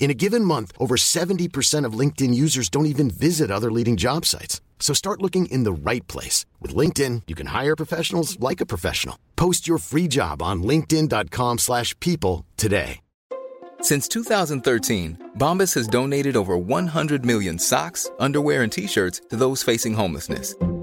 In a given month, over 70% of LinkedIn users don't even visit other leading job sites. So start looking in the right place. With LinkedIn, you can hire professionals like a professional. Post your free job on linkedin.com slash people today. Since 2013, Bombas has donated over 100 million socks, underwear, and T-shirts to those facing homelessness.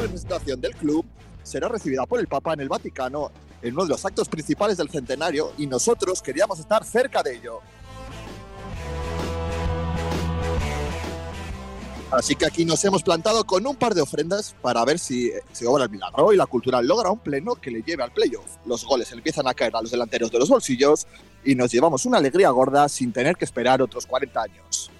Representación del club será recibida por el Papa en el Vaticano en uno de los actos principales del centenario y nosotros queríamos estar cerca de ello. Así que aquí nos hemos plantado con un par de ofrendas para ver si se obra el milagro y la cultural logra un pleno que le lleve al playoff. Los goles empiezan a caer a los delanteros de los bolsillos y nos llevamos una alegría gorda sin tener que esperar otros 40 años.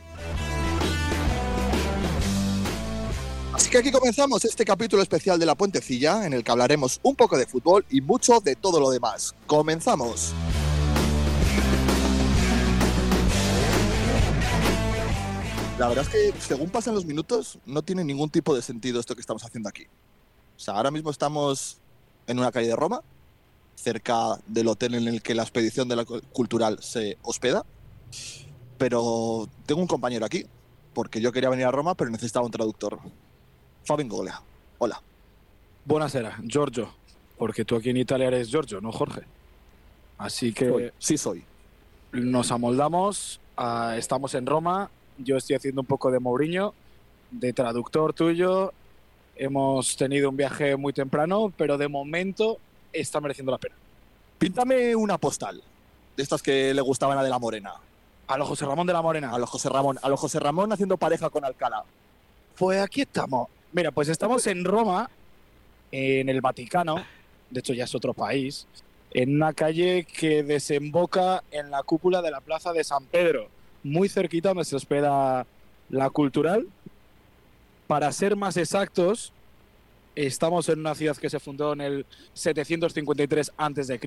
Que aquí comenzamos este capítulo especial de La Puentecilla, en el que hablaremos un poco de fútbol y mucho de todo lo demás. ¡Comenzamos! La verdad es que según pasan los minutos no tiene ningún tipo de sentido esto que estamos haciendo aquí. O sea, ahora mismo estamos en una calle de Roma, cerca del hotel en el que la expedición de la cultural se hospeda, pero tengo un compañero aquí, porque yo quería venir a Roma, pero necesitaba un traductor. Fabio Goglia. Hola. Buonasera, Giorgio, porque tú aquí en Italia eres Giorgio, no Jorge. Así que Soy. Sí soy. nos amoldamos, ah, estamos en Roma, yo estoy haciendo un poco de Mourinho, de traductor tuyo, hemos tenido un viaje muy temprano, pero de momento está mereciendo la pena. Píntame una postal, de estas que le gustaban a De la Morena. A lo José Ramón de la Morena. A los José Ramón, a los José Ramón haciendo pareja con Alcalá. Pues aquí estamos. Mira, pues estamos en Roma, en el Vaticano, de hecho ya es otro país, en una calle que desemboca en la cúpula de la Plaza de San Pedro, muy cerquita donde se hospeda la cultural. Para ser más exactos, estamos en una ciudad que se fundó en el 753 a.C.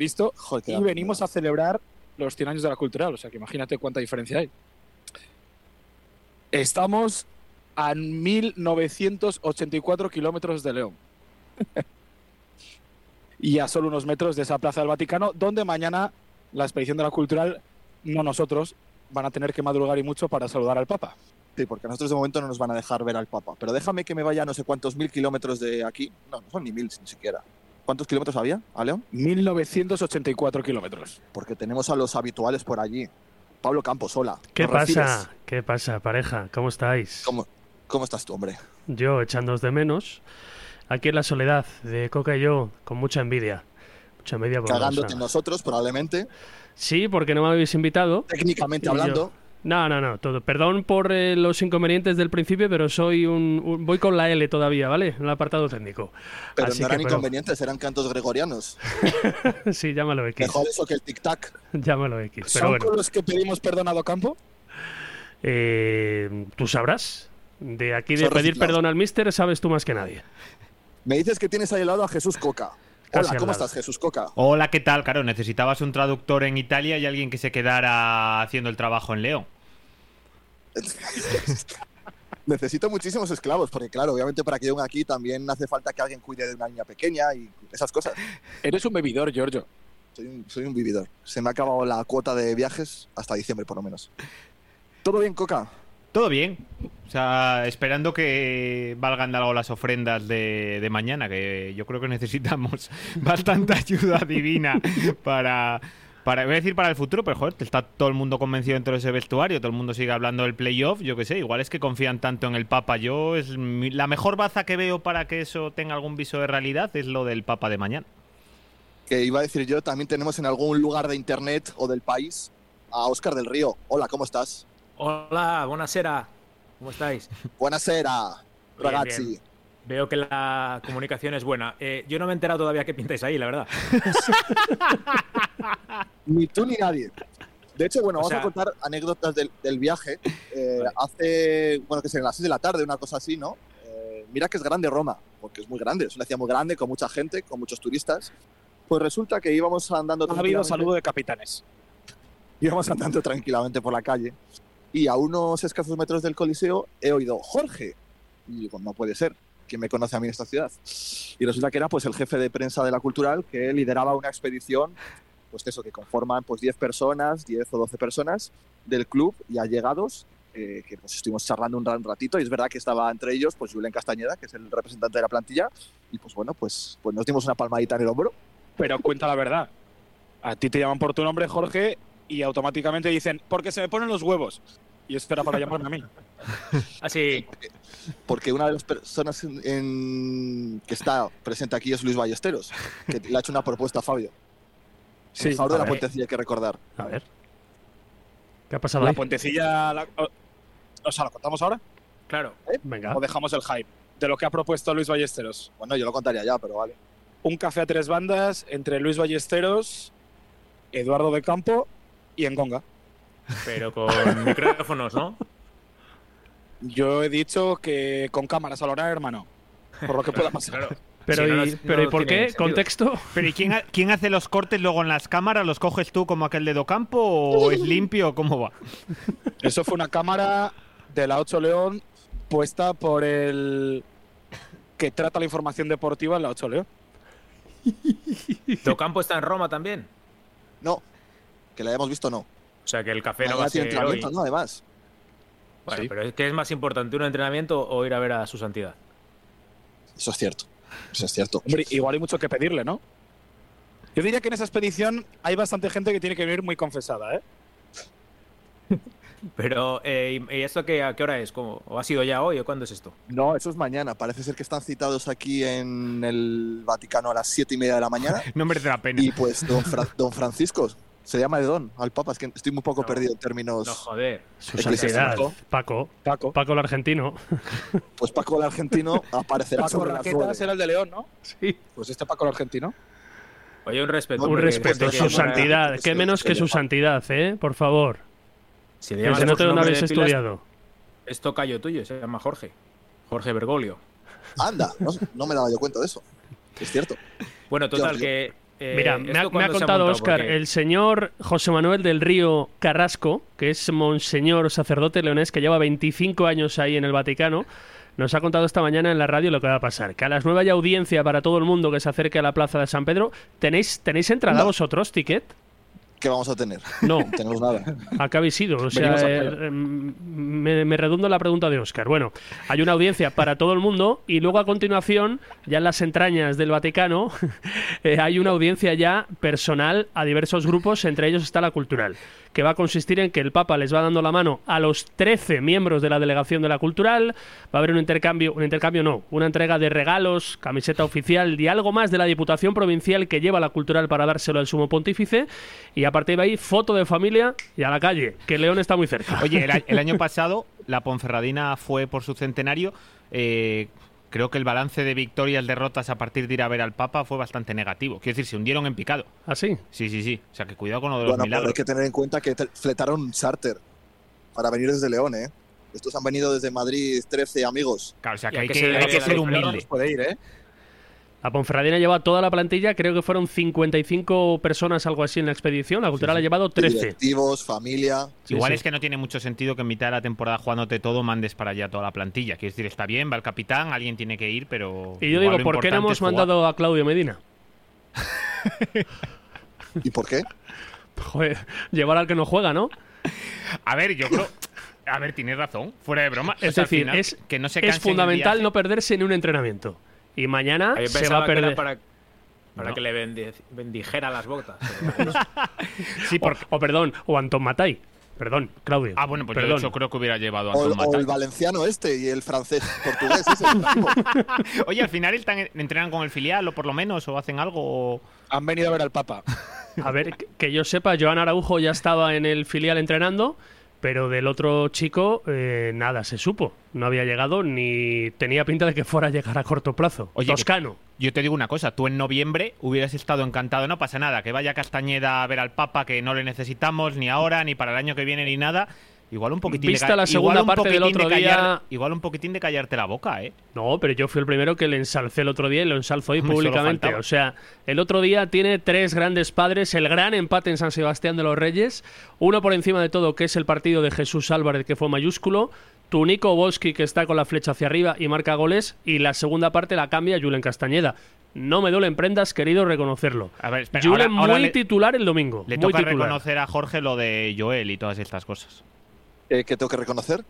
Y venimos a celebrar los 100 años de la cultural, o sea que imagínate cuánta diferencia hay. Estamos a 1984 kilómetros de León. y a solo unos metros de esa plaza del Vaticano, donde mañana la expedición de la cultural, no nosotros, van a tener que madrugar y mucho para saludar al Papa. Sí, porque a nosotros de momento no nos van a dejar ver al Papa. Pero déjame que me vaya a no sé cuántos mil kilómetros de aquí. No, no son ni mil ni siquiera. ¿Cuántos kilómetros había, a León? 1984 kilómetros. Porque tenemos a los habituales por allí. Pablo Campos, hola. ¿Qué ¿Nos pasa? recibes? ¿Qué pasa, pareja? ¿Cómo estáis? ¿Cómo, ¿Cómo estás tú, hombre? Yo echándoos de menos. Aquí en la soledad de Coca y yo, con mucha envidia. Mucha envidia por Cagándote en nosotros, probablemente. Sí, porque no me habéis invitado. Técnicamente yo- hablando. No, no, no. Todo. Perdón por eh, los inconvenientes del principio, pero soy un, un- Voy con la L todavía, ¿vale? En el apartado técnico. Pero Así no eran que, pero- inconvenientes, eran cantos gregorianos. sí, llámalo X. Mejor eso que el tic-tac. Llámalo X. Pero ¿Son bueno, con los que pedimos perdón a Docampo? eh, tú sabrás. De aquí de Son pedir reciclados. perdón al mister, sabes tú más que nadie. Me dices que tienes ahí al lado a Jesús Coca. Hola, ¿cómo estás, Jesús Coca? Hola, ¿qué tal? Claro, necesitabas un traductor en Italia y alguien que se quedara haciendo el trabajo en León. Necesito muchísimos esclavos, porque claro, obviamente para que lleguen aquí también hace falta que alguien cuide de una niña pequeña y esas cosas. Eres un bebidor, Giorgio. Soy un, soy un vividor. Se me ha acabado la cuota de viajes hasta diciembre, por lo menos. ¿Todo bien, Coca? Todo bien. O sea, esperando que valgan de algo las ofrendas de, de mañana, que yo creo que necesitamos bastante ayuda divina para, para, voy a decir para el futuro, pero joder, está todo el mundo convencido dentro de ese vestuario, todo el mundo sigue hablando del playoff, yo qué sé, igual es que confían tanto en el Papa. Yo, es mi- la mejor baza que veo para que eso tenga algún viso de realidad es lo del Papa de mañana. Que iba a decir yo, también tenemos en algún lugar de internet o del país a Óscar del Río. Hola, ¿cómo estás? Hola, buonasera. ¿Cómo estáis? Buonasera, Bien, ragazzi. bien. Veo que la comunicación es buena. Eh, yo no me he enterado todavía qué pintáis ahí, la verdad. Ni tú ni nadie. De hecho, bueno, O vamos sea- a contar anécdotas del, del viaje. Eh, Vale. Hace, bueno, que sé, las 6 de la tarde, una cosa así, ¿no? Eh, mira que es grande Roma, porque es muy grande, es una ciudad muy grande, con mucha gente, con muchos turistas. Pues resulta que íbamos andando Ha habido saludo de capitanes. íbamos andando tranquilamente por la calle y a unos escasos metros del Coliseo he oído Jorge. Y digo, no puede ser, ¿quién me conoce a mí en esta ciudad? Y resulta que era pues el jefe de prensa de la Cultural que lideraba una expedición, pues eso, que conforman pues 10 personas, 10 o 12 personas del club y allegados, eh, que pues estuvimos charlando un ratito y es verdad que estaba entre ellos pues Julen Castañeda, que es el representante de la plantilla, y pues bueno, pues, pues nos dimos una palmadita en el hombro. Pero cuenta la verdad. A ti te llaman por tu nombre, Jorge, y automáticamente dicen, porque se me ponen los huevos. Y eso era para llamarme a mí. Así, porque una de las personas en- en- que está presente aquí es Luis Ballesteros, que le ha hecho una propuesta a Fabio. Sí, favor de la puentecilla hay que recordar. A ver. ¿Qué ha pasado La ahí? puentecilla. la- o, o sea, ¿lo contamos ahora? claro. Venga. ¿O dejamos el hype de lo que ha propuesto Luis Ballesteros? Bueno, yo lo contaría ya, pero vale. Un café a tres bandas entre Luis Ballesteros, Eduardo de Campo y Engonga. Pero con micrófonos, ¿no? Yo he dicho que con cámaras a la hora, hermano. Por lo que pueda pasar. Claro. Pero, Si no, ¿y, no- pero ¿y por qué? sentido. ¿Contexto? Pero ¿y quién, ha- quién hace los cortes luego en las cámaras? ¿Los coges tú como aquel de Docampo o es limpio? ¿Cómo va? Eso fue una cámara de la 8 León puesta por el que trata la información deportiva en la 8 León. Docampo está en Roma también. No, que la hayamos visto, no. O sea que el café no va a ser hoy. entrenamiento, ¿no? Además. Bueno, Sí. pero es que es más importante un entrenamiento o ir a ver a su santidad. Eso es cierto. Eso es cierto. Hombre, igual hay mucho que pedirle, ¿no? Yo diría que en esa expedición hay bastante gente que tiene que venir muy confesada, ¿eh? Pero, eh, ¿y y esto qué, a qué hora es? ¿Cómo? ¿O ha sido ya hoy o cuándo es esto? No, eso es mañana. Parece ser que están citados aquí en el Vaticano a las siete y media de la mañana. No merece la pena. Y pues don, Fra- don Francisco, se llama de don al Papa. Es que estoy muy poco No. perdido en términos. No, joder. Su santidad. Paco. Paco. Paco el argentino. Pues Paco el argentino aparecerá Paco sobre nueve. era el de León, ¿no? Sí. Pues este Paco el argentino. Oye, un respeto. Un respeto. Su santidad. ¿Qué menos que su santidad, eh? Por favor. Si le llamas su dónde nombre habéis estudiado. Es tocayo tuyo, se llama Jorge. Jorge Bergoglio. Anda, no, no me daba yo cuenta de eso. Es cierto. Bueno, total, que. Eh, Mira, me ha, ¿esto me ha contado montado? Oscar, Porque- el señor José Manuel del Río Carrasco, que es monseñor sacerdote leonés que lleva 25 años ahí en el Vaticano, nos ha contado esta mañana en la radio lo que va a pasar. Que a las 9 hay audiencia para todo el mundo que se acerque a la plaza de San Pedro. ¿Tenéis, ¿tenéis entrada No. vosotros, ticket? ¿Qué vamos a tener? No, No tenemos nada. acá habéis ido. O sea, eh, eh, me, me redundo la pregunta de Oscar. Bueno, hay una audiencia para todo el mundo y luego a continuación, ya en las entrañas del Vaticano, eh, hay una audiencia ya personal a diversos grupos, entre ellos está la cultural, que va a consistir en que el Papa les va dando la mano a los 13 miembros de la delegación de la cultural, va a haber un intercambio, un intercambio no, una entrega de regalos, camiseta oficial y algo más de la Diputación Provincial que lleva la cultural para dárselo al sumo pontífice y a partir de ahí foto de familia y a la calle, que León está muy cerca. Oye, el, año pasado la Ponferradina fue por su centenario. eh, creo que el balance de victorias, derrotas a partir de ir a ver al Papa fue bastante negativo. Quiero decir, se hundieron en picado. ¿Así? Sí, sí, sí. O sea, que cuidado con lo de los Bueno, pero milagros. hay que tener en cuenta que fletaron un charter para venir desde León, ¿eh? Estos han venido desde Madrid 13 amigos. Claro, o sea, que ¿Y a hay que, se debe hay que ser humilde. Puede ir, ¿eh? La Ponferradina lleva toda la plantilla, creo que fueron 55 personas, algo así en la expedición. La Cultural ha llevado 13. Directivos, familia. Sí, Igual sí. es que no tiene mucho sentido que en mitad de la temporada jugándote todo mandes para allá toda la plantilla. Quiero decir, está bien, va el capitán, alguien tiene que ir, pero. Y yo digo, ¿por qué no hemos mandado a Claudio Medina? ¿Y por qué? Joder, llevar al que no juega, ¿no? A ver, yo creo. A ver, tienes razón, fuera de broma. Es O sea, al decir, final, es, que no se es fundamental no perderse ni un entrenamiento. Y mañana se va a perder. para, para No. que le bendi- bendijera las botas. Sí, porque. O, o perdón, o Anton Matai. Perdón, Claudio. Ah, bueno, pues yo de perdón. hecho creo que hubiera llevado a O, Anton o Matai. el valenciano este y el francés portugués ese. Oye, al final están, entrenan con el filial o por lo menos, o hacen algo. o- Han venido a ver al Papa. A ver, que- que yo sepa, Joan Araujo ya estaba en el filial entrenando, pero del otro chico eh, nada se supo. No había llegado ni tenía pinta de que fuera a llegar a corto plazo. Oye, Toscano. Yo te digo una cosa, tú en noviembre hubieras estado encantado, no pasa nada, que vaya Castañeda a ver al Papa, que no le necesitamos ni ahora, ni para el año que viene, ni nada. Igual un poquitín Vista de la segunda igual un parte del poquitín de otro día- callar- igual un poquitín de callarte la boca, ¿eh? No, pero yo fui el primero que le ensalcé el otro día y lo ensalzo hoy públicamente. O sea, el otro día tiene tres grandes padres, el gran empate en San Sebastián de los Reyes, uno por encima de todo que es el partido de Jesús Álvarez que fue mayúsculo, tu Nico Boski que está con la flecha hacia arriba y marca goles y la segunda parte la cambia Julen Castañeda. No me duelen prendas, querido reconocerlo. A ver, espera, Julen ahora- ahora muy le- titular el domingo. Le muy toca titular. reconocer a Jorge lo de Joel y todas estas cosas. Eh, ¿Qué tengo que reconocer?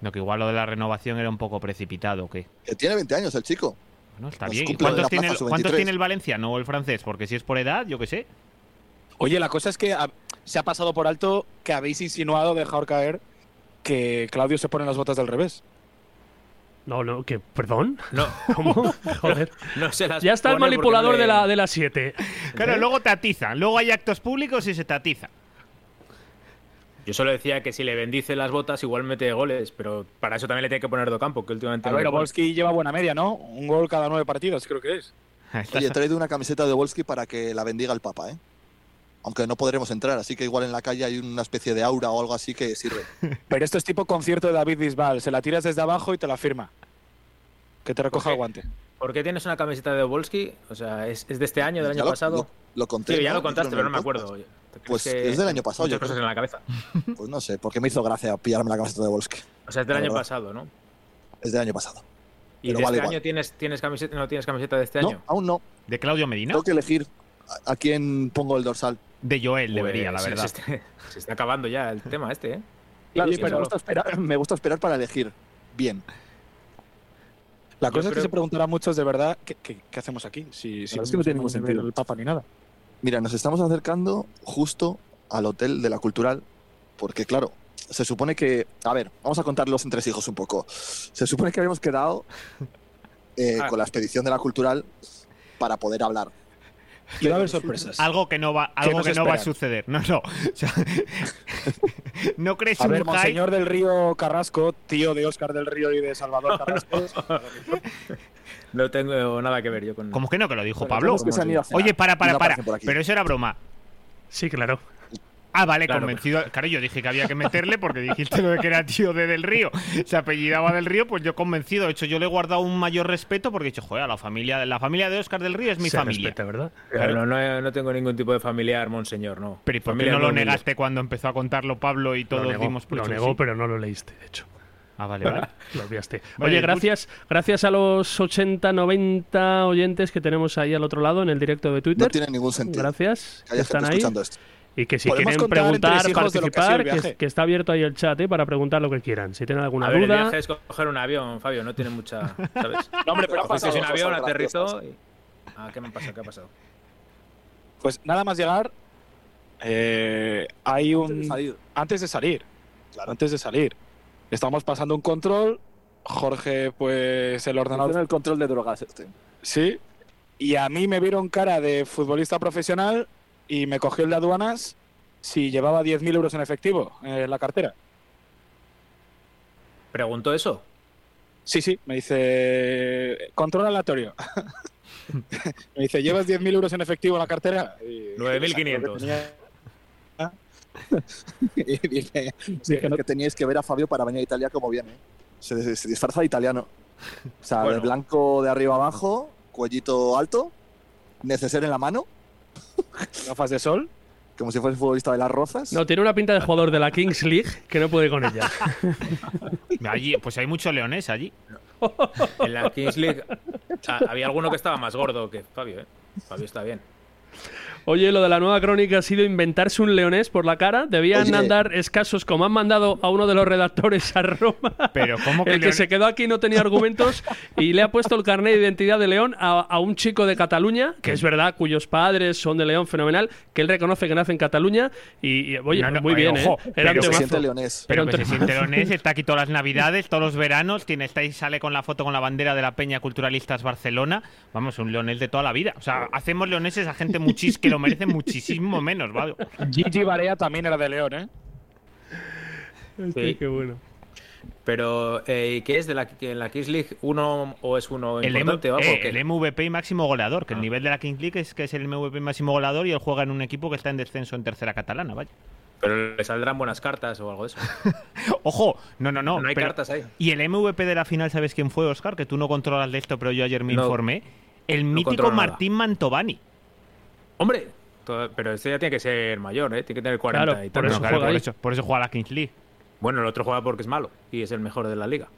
No, que igual lo de la renovación era un poco precipitado, ¿o ¿qué? Que tiene 20 años el chico. Bueno, está Pues bien. ¿Y ¿Cuántos, la tiene, el- ¿Cuántos sub-23? tiene el valenciano o el francés? Porque si es por edad, yo qué sé. Oye, la cosa es que ha- se ha pasado por alto que habéis insinuado, dejar caer, que Claudio se pone las botas del revés. No, no, que perdón. No, ¿Cómo? Joder. no se las Ya está el manipulador no le- de la de las 7. Claro, luego te atizan. Luego hay actos públicos y se te atiza. Yo solo decía que si le bendice las botas, igual mete goles, pero para eso también le tiene que poner do campo, que últimamente A no ver. Obolski lleva buena media, ¿no? Un gol cada nueve partidos, creo que es. Oye, he traído una camiseta de Wolski para que la bendiga el Papa, ¿eh? Aunque no podremos entrar, así que igual en la calle hay una especie de aura o algo así que sirve. Pero esto es tipo concierto de David Bisbal. Se la tiras desde abajo y te la firma. Que te recoja el guante. ¿Por qué tienes una camiseta de Obolski? O sea, ¿es, es de este año, del Ya año lo- pasado? Lo, lo conté. sí, ya ¿no? lo contaste, pero no me acuerdo. ¿Te crees Pues que es del año pasado, muchas yo cosas creo. en la cabeza. Pues no sé, porque me hizo gracia pillarme la camiseta de Wolski. O sea, es del La año verdad. pasado, ¿no? Es del año pasado. ¿Y Pero de vale este igual. año tienes, tienes camiseta, no tienes camiseta de este No, año? aún no. ¿De Claudio Medina? Tengo que elegir a, a quién pongo el dorsal. De Joel Pues, debería, la verdad. Se, está- se está acabando ya el tema este, ¿eh? Claro, sí, pero me gusta, esperar, me gusta esperar para elegir bien. La cosa es que se preguntarán muchos de verdad qué, qué- qué hacemos aquí. Si, si verdad es que no tiene ningún sentido. El Papa ni nada. Mira, nos estamos acercando justo al hotel de la cultural, porque claro, se supone que, a ver, vamos a contar los entresijos un poco. Se supone que habíamos quedado eh, Ah. con la expedición de la cultural para poder hablar. Y va a haber sorpresas. Algo que no va, algo que no va a suceder. No, no. O sea, no crees A un ver, hype? Monseñor del Río Carrasco, tío de Óscar del Río y de Salvador Carrasco. No tengo nada que ver yo con. ¿Cómo que no? Que lo dijo Pablo. todos que se han ido a cenar Oye, para, para, no para. Pero eso era broma. Sí, claro. Ah, vale, Claro. convencido. Claro, yo dije que había que meterle porque dijiste lo de que era tío de Del Río. Se apellidaba Del Río, pues yo convencido. De hecho, yo le he guardado un mayor respeto porque he dicho, joder, la familia, la familia de Oscar del Río es mi Se familia. respeta, ¿verdad? Claro, no, no, no tengo ningún tipo de familiar, monseñor, no. Pero ¿y por qué no lo humilde. negaste cuando empezó a contarlo Pablo y todos lo negó, dimos por lo negó, sí? pero no lo leíste, de hecho. Ah, vale, vale. Lo obviaste. Vale, Oye, gracias, gracias a los 80, 90 oyentes que tenemos ahí al otro lado en el directo de Twitter. No tiene ningún sentido Gracias, que que haya están gente ahí. escuchando esto. Y que si quieren preguntar, que participar, que, está abierto ahí el chat ¿eh? para preguntar lo que quieran. Si tienen alguna A ver, el duda, viaje es coger un avión, Fabio, no tiene mucha. ¿Sabes? No, hombre, pero ha pasado un avión, aterrizó y. Ah, ¿qué me pasa? ¿Qué ha pasado? Pues nada más llegar, eh, hay Antes de un... salir. Antes de salir. Claro. Antes de salir. Estamos pasando un control. Jorge, pues el ordenador Funciona el control de drogas este. Sí. Y a mí me vieron cara de futbolista profesional y me cogió el de aduanas si llevaba 10.000 euros en efectivo en la cartera. ¿Preguntó eso? Sí, sí, me dice, control aleatorio. me dice, ¿llevas 10.000 euros en efectivo en la cartera? Y- 9.500. Tenía- y dije, dije que teníais que ver a Fabio para venir a Italia como viene. Se, se disfraza de italiano. O sea, Bueno. de blanco de arriba abajo cuellito alto, neceser en la mano, Gafas de sol. como si fuese futbolista de las rozas. No, tiene una pinta de jugador de la Kings League que no puede con ella. Allí, pues hay mucho leonés allí. En la Kings League había alguno que estaba más gordo que Fabio, ¿eh? Fabio está bien. Oye, lo de la nueva crónica ha sido inventarse un leonés por la cara. Debían Oye. andar escasos como han mandado a uno de los redactores a Roma. Pero ¿cómo que El que se quedó aquí no tenía argumentos y le ha puesto el carnet de identidad de León a, a un chico de Cataluña, que es verdad, cuyos padres son de León, fenomenal, que él reconoce que nace en Cataluña y, y, oye, No, no, muy bien, ojo, ¿eh? Era un pero se temazo. siente leonés. Pero que un se siente leonés, está aquí todas las navidades, todos los veranos, tiene, está ahí, sale con la foto con la bandera de la Peña Culturalistas Barcelona. Vamos, un leonés de toda la vida. O sea, hacemos leoneses a gente muchis que lo merece muchísimo menos, ¿vale? Gigi Barea también era de León, ¿eh? Sí, qué bueno. Pero, eh, ¿qué es de la, que en la Kings League? ¿Uno o es uno El, importante eh, el MVP y máximo goleador, que el Ah. nivel de la King League es que es el MVP máximo goleador y él juega en un equipo que está en descenso en tercera catalana, vaya. Pero le saldrán buenas cartas o algo de eso. Ojo, no, no, no. No hay pero- cartas ahí. Y el MVP de la final, ¿sabes quién fue, Oscar? Que tú no controlas de esto, pero yo ayer me No. informé. El No mítico. Martín Mantovani. Hombre, todo- pero este ya tiene que ser mayor, ¿eh? Tiene que tener 40 Claro, y por tal. eso Bueno, claro, juega por, eso, por eso juega la Kings League. Bueno, el otro juega porque es malo y es el mejor de la liga.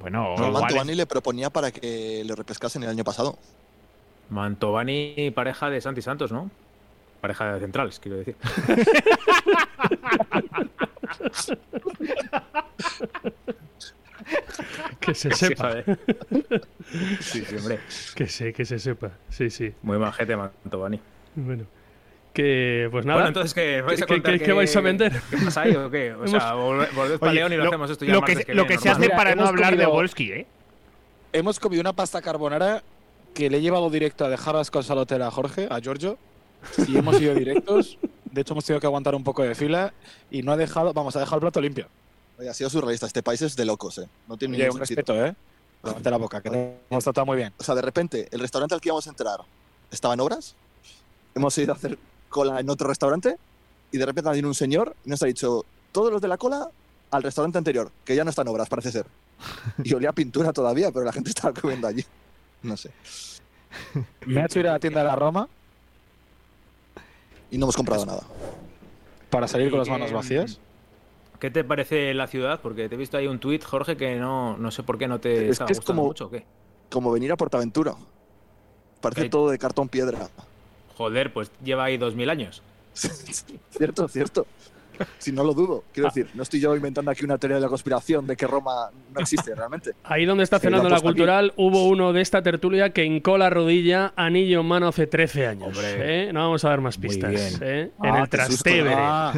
Bueno, No, igual es- Mantovani le proponía para que le repescasen el año pasado. Mantovani, pareja de Santi Santos, ¿no? Pareja de centrales, quiero decir. Que se sepa. sí, sí, hombre. Que se, que se sepa. Sí, sí. Muy majete Mantovani. Bueno. Que, pues nada. Bueno, entonces, ¿qué vais a ¿Qué- qué- qué vais a vender? ¿Qué pasa ahí o qué? O sea, volve- volved para León y lo, lo, hacemos esto ya lo que, martes lo viene, que se hace Mira, para no hemos hablar de comido- Volsky, ¿eh? Hemos comido una pasta carbonara que le he llevado directo a dejar las cosas al hotel a Jorge, a Giorgio, y hemos ido directos. De hecho, hemos tenido que aguantar un poco de fila y no ha dejado, vamos, ha dejado el plato limpio. Oye, ha sido surrealista. Este país es de locos, ¿eh? No tiene Oye, ningún un sentido. respeto, ¿eh? Levante la boca, que te hemos tratado muy bien. O sea, de repente, el restaurante al que íbamos a entrar estaba en obras. Hemos ido a hacer cola en otro restaurante y de repente ha venido un señor y nos ha dicho todos los de la cola al restaurante anterior, que ya no está en obras, parece ser. Y olía pintura todavía, pero la gente estaba comiendo allí. No sé. Me ha hecho ir a la tienda de la Roma Y no hemos comprado nada. para salir con las manos vacías. ¿Qué te parece la ciudad? Porque te he visto ahí un tuit, Jorge, que no, no sé por qué no te Es estaba que es gustando como- mucho. ¿o qué? Como venir a Portaventura. Parece Hay- todo de cartón piedra. Joder, pues lleva ahí dos mil años. cierto, cierto. Si no lo dudo. Quiero decir, no estoy yo inventando aquí una teoría de la conspiración de que Roma no existe realmente. Ahí donde está cenando la aquí. cultural, hubo uno de esta tertulia que hincó la rodilla, anillo en mano hace 13 años. Hombre. ¿eh? No vamos a dar más pistas. ¿eh? Ah, en el. Trastevere. Ah,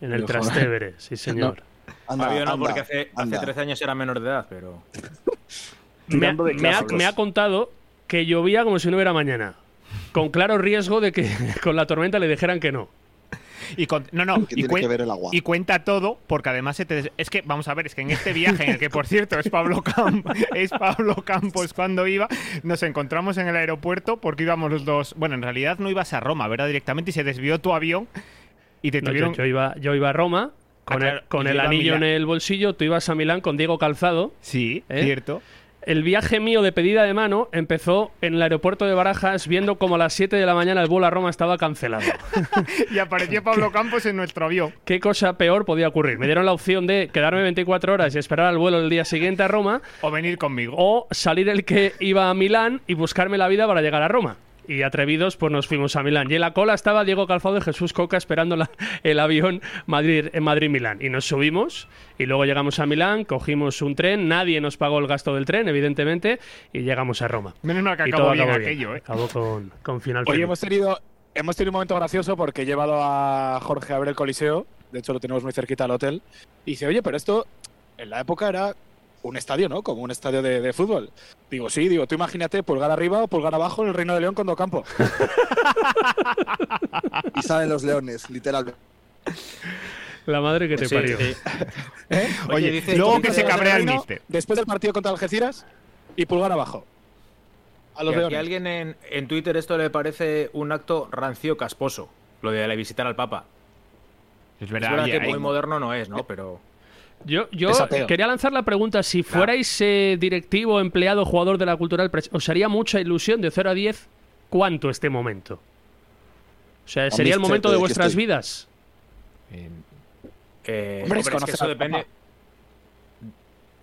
en el. Trastevere, sí señor. Anda, Fabio no, anda, porque hace, hace anda. 13 años era menor de edad, pero. Me, ha- Tirando de me ha, clásicos. me ha contado que llovía como si no hubiera mañana. Con claro riesgo de que con la tormenta le dijeran que no. Y con- no, no, ¿Qué y, tiene cuen- que ver el agua? y cuenta todo, porque además se te des- es que, vamos a ver, es que en este viaje, en el que por cierto es Pablo, Cam- es Pablo Campos cuando iba, nos encontramos en el aeropuerto porque íbamos los dos. Bueno, en realidad no ibas a Roma, ¿verdad? Directamente y se desvió tu avión y te No, yo, tuvieron. yo iba, yo iba a Roma con, Ah, claro, el, con el anillo en el bolsillo. Tú ibas a Milán con Diego Calzado. Sí, ¿Eh? cierto. El viaje mío de pedida de mano empezó en el aeropuerto de Barajas viendo como a las 7 de la mañana el vuelo a Roma estaba cancelado. Y apareció Pablo Campos en nuestro avión. ¿Qué cosa peor podía ocurrir? Me dieron la opción de quedarme 24 horas y esperar al vuelo el día siguiente a Roma O venir conmigo. o salir el que iba a Milán y buscarme la vida para llegar a Roma. Y atrevidos, pues nos fuimos a Milán. Y en la cola estaba Diego Calzado y Jesús Coca esperando la- el avión Madrid, en Madrid-Milán. Y nos subimos y luego llegamos a Milán, cogimos un tren, nadie nos pagó el gasto del tren, evidentemente, y llegamos a Roma. Menos mal que y acabó todo bien acabó aquello, ¿eh? Acabó con, con final Hoy feliz. hemos tenido, hemos tenido un momento gracioso porque he llevado a Jorge a ver el Coliseo. De hecho, lo tenemos muy cerquita al hotel. Y dice, oye, pero esto en la época era un estadio, ¿no? Como un estadio de, de fútbol. Digo, sí, digo, tú imagínate pulgar arriba o pulgar abajo en el Reino de León con Docampo. Y salen los leones, literalmente. La madre que te Sí, parió. sí. ¿Eh? Oye, dice- luego que se cabrea el. Después del partido contra Algeciras y pulgar abajo. A los Que leones. alguien en, en Twitter esto le parece un acto rancio casposo, lo de visitar al Papa. Es Es verdad, verdad oye, que hay- muy moderno no es, ¿no? Pero Yo, quería lanzar la pregunta, si fuerais eh, directivo, empleado, jugador de la cultural, ¿os haría mucha ilusión de 0 a 10 cuánto este momento? O sea, ¿sería el momento chepe, de que vuestras estoy- vidas? Eh, Hombre, hombre, es es que conocer eso depende.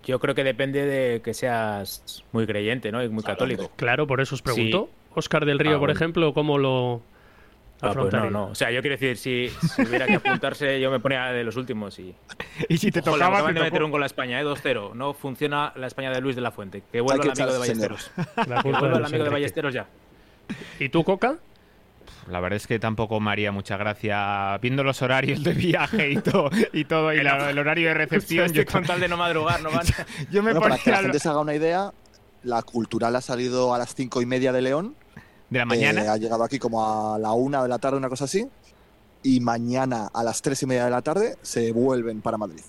Yo creo que depende de que seas muy creyente, ¿no? Y muy católico. Claro, por eso os pregunto. Oscar del Río, Ah, por bueno. ejemplo, ¿cómo lo Ah, pues no, no. O sea, yo quiero decir, si, si hubiera que apuntarse, yo me ponía de los últimos y. Y si te Ojo, tocaba, acaban te de meter un gol a España, ¿eh? 2-0. No funciona la España de Luis de la Fuente. Que vuelva el amigo de. Ballesteros. La Que vuelva el amigo de. Ballesteros ya. ¿Y tú, Coca? La verdad es que tampoco me haría mucha gracia viendo los horarios de viaje y todo, y, todo, y la- el horario de recepción. Yo, con tal de no madrugar, no van. yo me Bueno, para que la gente se haga una idea, la cultural ha salido a las cinco y media de León. De la eh, mañana. ha llegado aquí como a la una de la tarde, una cosa así. Y mañana a las tres y media de la tarde se vuelven para Madrid.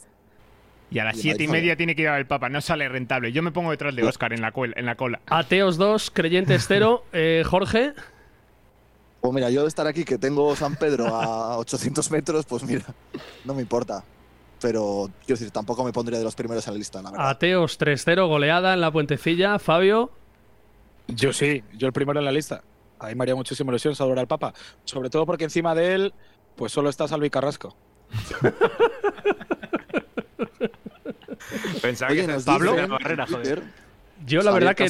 Y a las y siete y media tiene que ir a ver el Papa. No sale rentable. Yo me pongo detrás de Oscar en la, cuel- en la cola. Ateos 2, creyentes 0. Eh, Jorge, Pues mira, yo de estar aquí que tengo San Pedro a 800 metros, pues mira, no me importa. Pero quiero decir, tampoco me pondría de los primeros en la lista, la verdad. Ateos 3-0, goleada en la puentecilla. Fabio, Yo sí, yo el primero en la lista. Ahí me haría muchísima ilusión saludar al Papa. Sobre todo porque encima de él, pues solo está Salvi Carrasco. Pensaba Oye, que nos Pablo dicen Barrera, joder. Yo la verdad que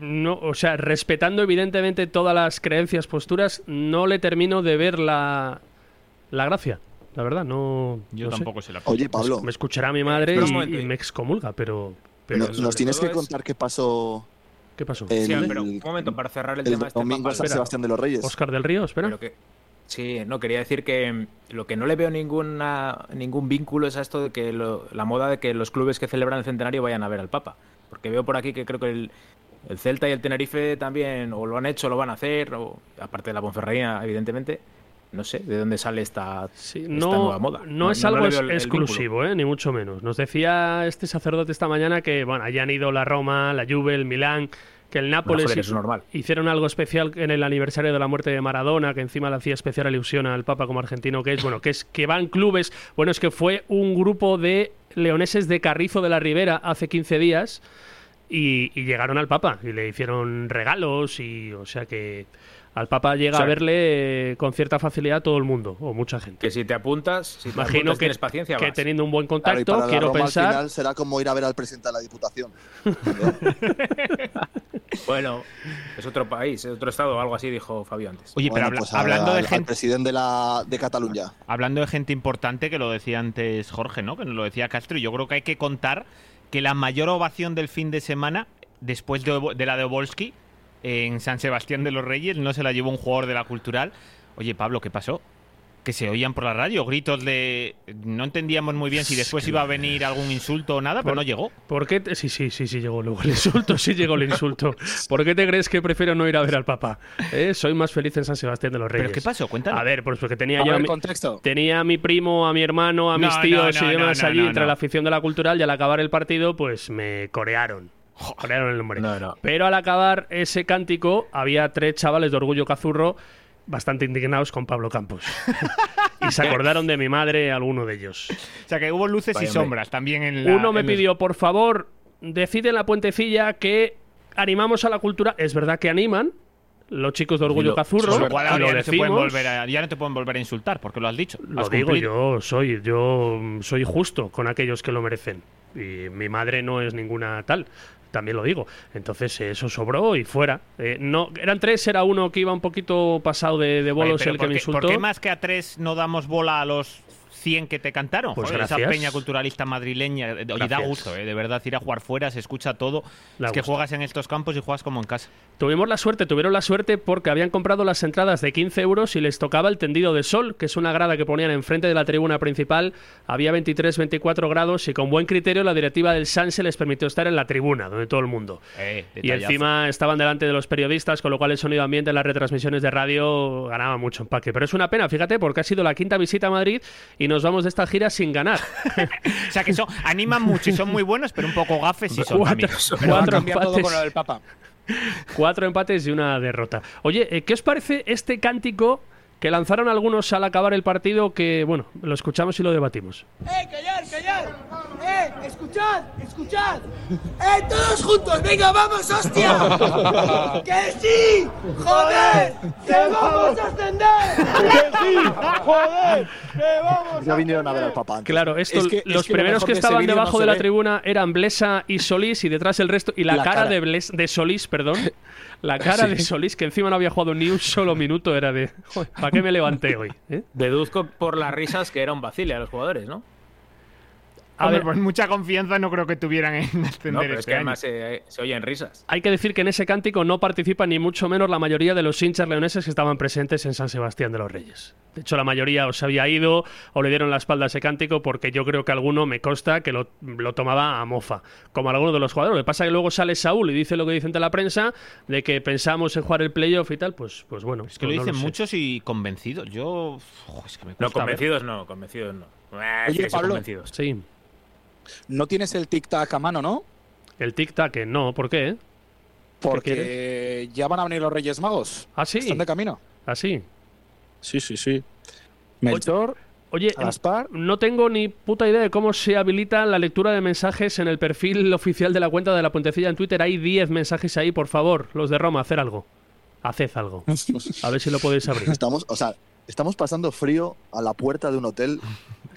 no, o sea, respetando evidentemente todas las creencias, posturas, no le termino de ver la, la gracia. La verdad, no. Yo no sé. tampoco se la Oye, Pablo, Me escuchará mi madre y- me excomulga, pero. pero no- sobre nos tienes que es- contar qué pasó ¿Qué pasó? el, Sí, pero un momento, para cerrar el, el tema este domingo San. Sebastián de los Reyes. Oscar del Río, espera. Pero que, sí, no, quería decir que mm, lo que no le veo ninguna, ningún vínculo es a esto de que lo- la moda de que los clubes que celebran el centenario vayan a ver al Papa. Porque veo por aquí que creo que el, el Celta y el Tenerife también o lo han hecho o lo van a hacer, o, aparte de la Ponferradina, evidentemente. No sé de dónde sale esta, Sí, esta no, nueva moda. no es algo el- exclusivo, ¿eh? ni mucho menos. Nos decía este sacerdote esta mañana que bueno, hayan ido la Roma, la Juve, el Milán, que el Nápoles joder, normal. hicieron algo especial en el aniversario de la muerte de Maradona, que encima le hacía especial alusión al Papa como argentino que es, bueno, que es que van clubes, bueno, es que fue un grupo de leoneses de Carrizo de la Ribera hace 15 días y, y llegaron al Papa y le hicieron regalos y, o sea que al Papa llega O sea, a verle eh, con cierta facilidad todo el mundo o mucha gente. Que si te apuntas, si te Imagino apuntas, que, tienes paciencia, que vas. teniendo un buen Claro, y contacto, quiero Roma pensar. al final será como ir a ver al presidente de la Diputación. Bueno, es otro país, es otro estado, algo así dijo Fabio antes. Oye, pero habla- pues a- hablando de al gente. presidente de, la, de Cataluña. Hablando de gente importante, que lo decía antes Jorge, ¿no? Que nos lo decía Castro, y yo creo que hay que contar que la mayor ovación del fin de semana, después de, de la de Obolski, en San Sebastián de los Reyes, no se la llevó un jugador de la cultural. Oye, Pablo, ¿qué pasó? Que se oían por la radio gritos de. No entendíamos muy bien si después iba a venir algún insulto o nada, pero no llegó. ¿Por qué? te- Sí, sí, sí, sí llegó luego el insulto, sí llegó el insulto. ¿Por qué te crees que prefiero no ir a ver al Papa? ¿Eh? Soy más feliz en San Sebastián de los Reyes. ¿Pero qué pasó? Cuéntanos. A ver, pues porque tenía A yo a mi, contexto. tenía a mi primo, a mi hermano, a mis No, tíos no, y no, demás no, allí no, entre no. la afición de la cultural y al acabar el partido, pues me corearon. Corearon el nombre. No, no. Pero al acabar ese cántico, había tres chavales de Orgullo Cazurro bastante indignados con Pablo Campos. y se acordaron de mi madre, alguno de ellos. O sea, que hubo luces y sombras también en la. Uno me en los- pidió, por favor, decide en la puentecilla que animamos a la cultura. Es verdad que animan los chicos de Orgullo. Cazurro. Ahora lo ya no, te pueden decimos. volver a- ya no te pueden volver a insultar porque lo has dicho. Lo Has digo yo, soy yo soy justo con aquellos que lo merecen. Y mi madre no es ninguna tal, también lo digo. Entonces eh, eso sobró y fuera. Eh, no, eran tres, era uno que iba un poquito pasado de, de Oye, bolos pero el que ¿por me insultó. ¿Por qué más que a tres no damos bola a los 100 que te cantaron? Pues Joder, esa peña culturalista madrileña. Oye, da Gracias. gusto, eh, de verdad, ir a jugar fuera, se escucha todo. Da es que gusto. juegas en estos campos y juegas como en casa. Tuvimos la suerte, tuvieron la suerte porque habían comprado las entradas de 15 euros y les tocaba el tendido de sol, que es una grada que ponían enfrente de la tribuna principal. Había 23, 24 grados y con buen criterio la directiva del Sanse les permitió estar en la tribuna, donde todo el mundo. Eh, Y encima estaban delante de los periodistas, con lo cual el sonido ambiente en las retransmisiones de radio ganaba mucho empaque. Pero es una pena, fíjate, porque ha sido la quinta visita a Madrid y nos vamos de esta gira sin ganar. O sea, que son, animan mucho y son muy buenos, pero un poco gafes y son Cuatro, también. Pero va a cuatro cambiar todo empates. con lo del Papa. Cuatro empates y una derrota. Oye, eh, ¿qué os parece este cántico que lanzaron algunos al acabar el partido que, bueno, lo escuchamos y lo debatimos. ¡Eh, callar, callar! ¡Eh, escuchad, escuchad! ¡Eh, todos juntos! ¡Venga, vamos, hostia! ¡Que sí! ¡Joder! ¡Que vamos a ascender! ¡Que sí! ¡Joder! ¡Que vamos Ya vinieron a ver al papá. antes. Claro, esto, Es que- es los que lo primeros que estaban debajo no de la ve. tribuna eran Blesa y Solís y detrás el resto y la, La cara, cara. de Bles- de Solís, perdón. La cara de Solís que encima no había jugado ni un solo minuto era de, "Joder, ¿para qué me levanté hoy? eh?". Deduzco por las risas que era un vacile a los jugadores, ¿no? A Hombre, ver, pues mucha confianza no creo que tuvieran en ascender No, pero es este que año. además se, se oyen risas. Hay que decir que en ese cántico no participa ni mucho menos la mayoría de los hinchas leoneses que estaban presentes en San Sebastián de los Reyes. De hecho, la mayoría os había ido o le dieron la espalda a ese cántico porque yo creo que alguno me consta que lo, lo tomaba a mofa, como alguno de los jugadores. Lo que pasa es que luego sale Saúl y dice lo que dice ante la prensa de que pensamos en jugar el playoff y tal, pues, pues bueno. Es que pues lo no dicen muchos y convencidos. Yo. Uf, es que me No, ver. convencidos no, convencidos no. Eh, Oye, que Pablo. convencidos. Sí. No tienes el tic-tac a mano, ¿no? El tic-tac, no, ¿por qué? Porque ya van a venir los Reyes Magos. Ah, sí. Están de camino. Así. Sí, sí, sí. Melchor, Oye, Gaspar. no tengo ni puta idea de cómo se habilita la lectura de mensajes en el perfil oficial de la cuenta de la Puentecilla en Twitter. Hay 10 mensajes ahí, por favor, los de Roma, hacer algo. Haced algo. A ver si lo podéis abrir. Estamos, o sea, estamos pasando frío a la puerta de un hotel.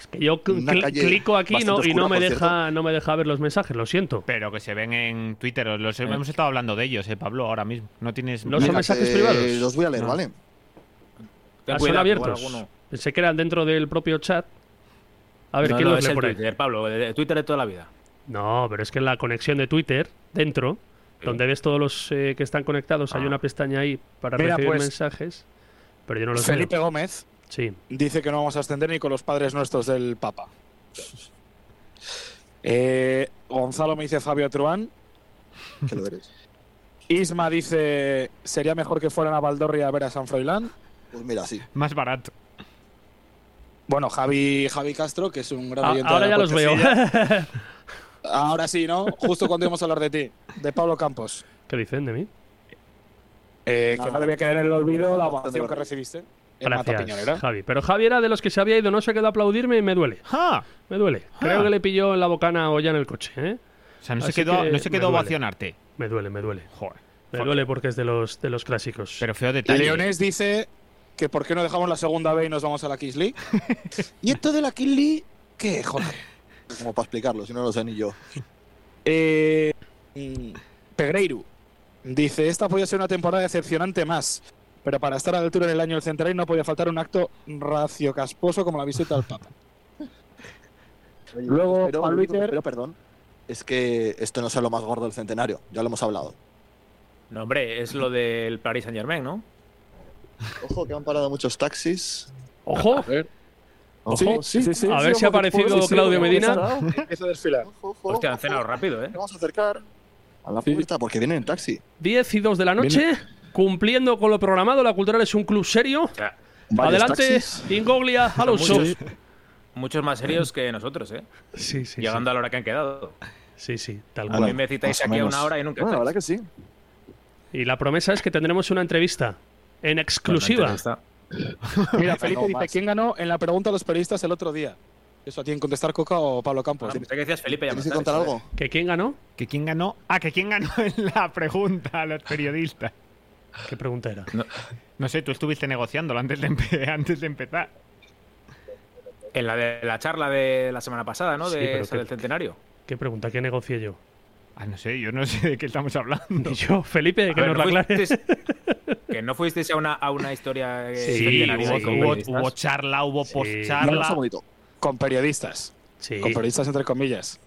Que yo cl- clico aquí no, y no me deja no me deja ver los mensajes, lo siento. Pero que se ven en Twitter. Los hemos estado hablando de ellos, eh, Pablo, ahora mismo. No tienes. No son mensajes eh, privados. Los voy a leer, No. ¿vale? Ah, son cuidado, abiertos. alguno- Pensé que eran dentro del propio chat. A ver, no, ¿quién no, los es lee el por ahí? Twitter, Pablo, el de Twitter de toda la vida. No, pero es que en la conexión de Twitter, dentro, donde ves todos los eh, que están conectados, hay Ah. una pestaña ahí para Mira, recibir pues, mensajes. Pero yo no los Felipe veo. Gómez Sí. dice que no vamos a ascender ni con los padres nuestros del Papa. Eh, Gonzalo me dice Fabio Truán. Que lo veréis. Isma dice sería mejor que fueran a Valdorria a ver a San Froilán. Pues mira, sí. Más barato. Bueno, Javi, Javi Castro, que es un gran oyente de ahora la ya los veo. Ahora sí, ¿no? Justo cuando íbamos a hablar de ti, de Pablo Campos. ¿Qué dicen de mí? Eh, que Nada. no debía quedar en el olvido la ovación que recibiste Gracias. Javi. Pero Javi era de los que se había ido, no se quedó a aplaudirme y me duele. ¡Ja! Me duele. Creo que le pilló en la bocana o ya en el coche, ¿eh? O sea, no Así se quedó, que no se quedó ovacionarte. Me duele, me duele. Joder. Me duele porque es de los, de los clásicos. Pero feo detalle. Leones dice que por qué no dejamos la segunda B y nos vamos a la League. y esto de la League, ¿qué? Joder. Como para explicarlo, si no lo sé ni yo. Eh, mm, Pegreiru dice: Esta podía ser una temporada decepcionante más, pero para estar a la altura del año del centenario no podía faltar un acto raciocasposo como la visita al Papa. Luego, pero, Juan espero, perdón, es que esto no sea lo más gordo del centenario. Ya lo hemos hablado. No, hombre, es lo del Paris Saint Germain, ¿no? Ojo, que han parado muchos taxis. ¡Ojo! Ojo, Sí, sí, sí, A sí, ver si ha aparecido sí, sí, Claudio Medina. Empieza a desfilar. ojo, ojo, Hostia, han ojo. cenado rápido, ¿eh? Vamos a acercar a la puerta porque vienen en taxi. 10 y 2 de la noche, cumpliendo con lo programado. La Cultural es un club serio. Adelante. Ingoglia, Alonso. muchos, muchos más serios que nosotros, ¿eh? Sí, sí, Llegando a la hora que han quedado. sí. Sí, tal A cual. mí me citáis aquí a una hora y nunca Bueno, la verdad que sí. Y la promesa es que tendremos una entrevista en exclusiva. Bueno, entrevista. Mira, Felipe dice. ¿Quién ganó en la pregunta a los periodistas el otro día? Eso a ti en contestar Coca o Pablo Campos. Ah, que decías Felipe ¿Tienes que contar algo? ¿Que quién ganó? ¿Que quién ganó? Ah, que quién ganó en la pregunta a los periodistas. ¿Qué pregunta era? No sé, tú estuviste negociándolo antes de, antes de empezar. En la de la charla de la semana pasada, ¿no? Sí, De esa del centenario. ¿Qué pregunta? ¿Qué negocié yo? Ah, no sé, yo no sé de qué estamos hablando. Y yo, Felipe, A que ver, nos ¿no la aclare. fuisteis- que no fuisteis a una, a una historia eh, Sí, centenario hubo- charla, hubo Sí. Post-charla. segundito. Con periodistas. Sí. Con periodistas entre comillas.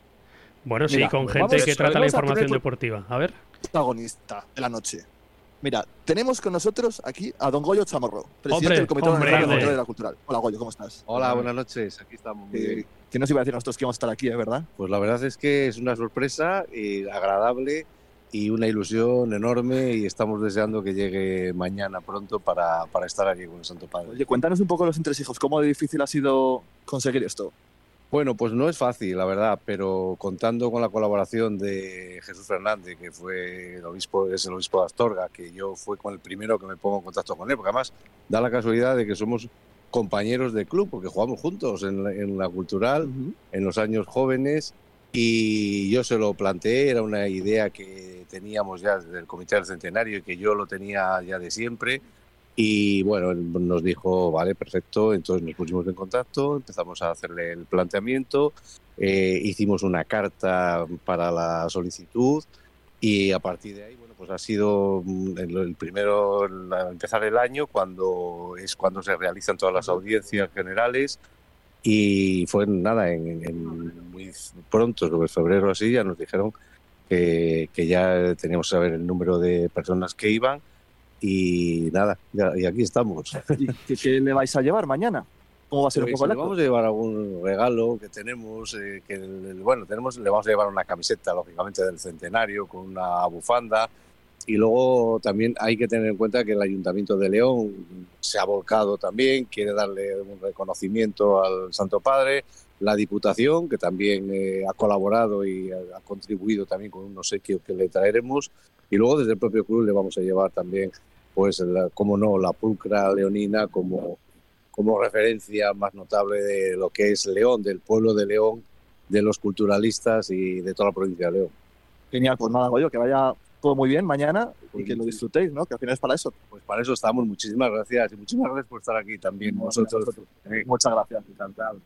Bueno, sí, con vamos- gente que trata la información deportiva. A ver. Protagonista de la noche. Mira, tenemos con nosotros aquí a don Goyo Chamorro, presidente Hombre, del Comité hombre, Organizador hombre. de la Cultural. Hola, Goyo, ¿cómo estás? Hola, buenas noches. Aquí estamos. Muy Eh, bien. ¿Quién nos iba a decir a nosotros que íbamos a estar aquí, eh, verdad? Pues la verdad es que es una sorpresa eh, agradable y una ilusión enorme y estamos deseando que llegue mañana pronto para, para estar aquí con el Santo Padre. Oye, cuéntanos un poco los entresijos. ¿Cómo de difícil ha sido conseguir esto? Bueno, pues no es fácil, la verdad, pero contando con la colaboración de Jesús Fernández, que fue el obispo, es el obispo de Astorga, que yo fue con el primero que me pongo en contacto con él, porque además da la casualidad de que somos compañeros de club, porque jugamos juntos en la, en la cultural, en los años jóvenes, y yo se lo planteé, era una idea que teníamos ya desde el Comité del Centenario y que yo lo tenía ya de siempre. Y bueno, él nos dijo, vale, perfecto, entonces nos pusimos en contacto, empezamos a hacerle el planteamiento, eh, hicimos una carta para la solicitud y a partir de ahí, bueno, pues ha sido mm, el, el primero, al empezar el año, cuando es cuando se realizan todas las audiencias generales y fue nada, en, en muy pronto, sobre febrero así, ya nos dijeron que, que ya teníamos que saber el número de personas que iban y nada, y aquí estamos. ¿Y qué, qué le vais a llevar mañana? ¿Cómo va a ser un Pues poco le vamos a llevar algún regalo que tenemos, eh, que bueno, tenemos, le vamos a llevar una camiseta, lógicamente, del centenario, con una bufanda. Y luego también hay que tener en cuenta que el Ayuntamiento de León se ha volcado también, quiere darle un reconocimiento al Santo Padre. La Diputación, que también eh, ha colaborado y ha, ha contribuido también con un obsequio que le traeremos. Y luego desde el propio club le vamos a llevar también, pues, la- como no, la pulcra leonina como, como referencia más notable de lo que es León, del pueblo de León, de los culturalistas y de toda la provincia de León. Genial, pues nada, Goyo, que vaya todo muy bien mañana y que lo disfrutéis, ¿no? Que al final es para eso. Pues para eso estamos. Muchísimas gracias y muchísimas gracias por estar aquí también vosotros. Eh, Muchas gracias. Encantado.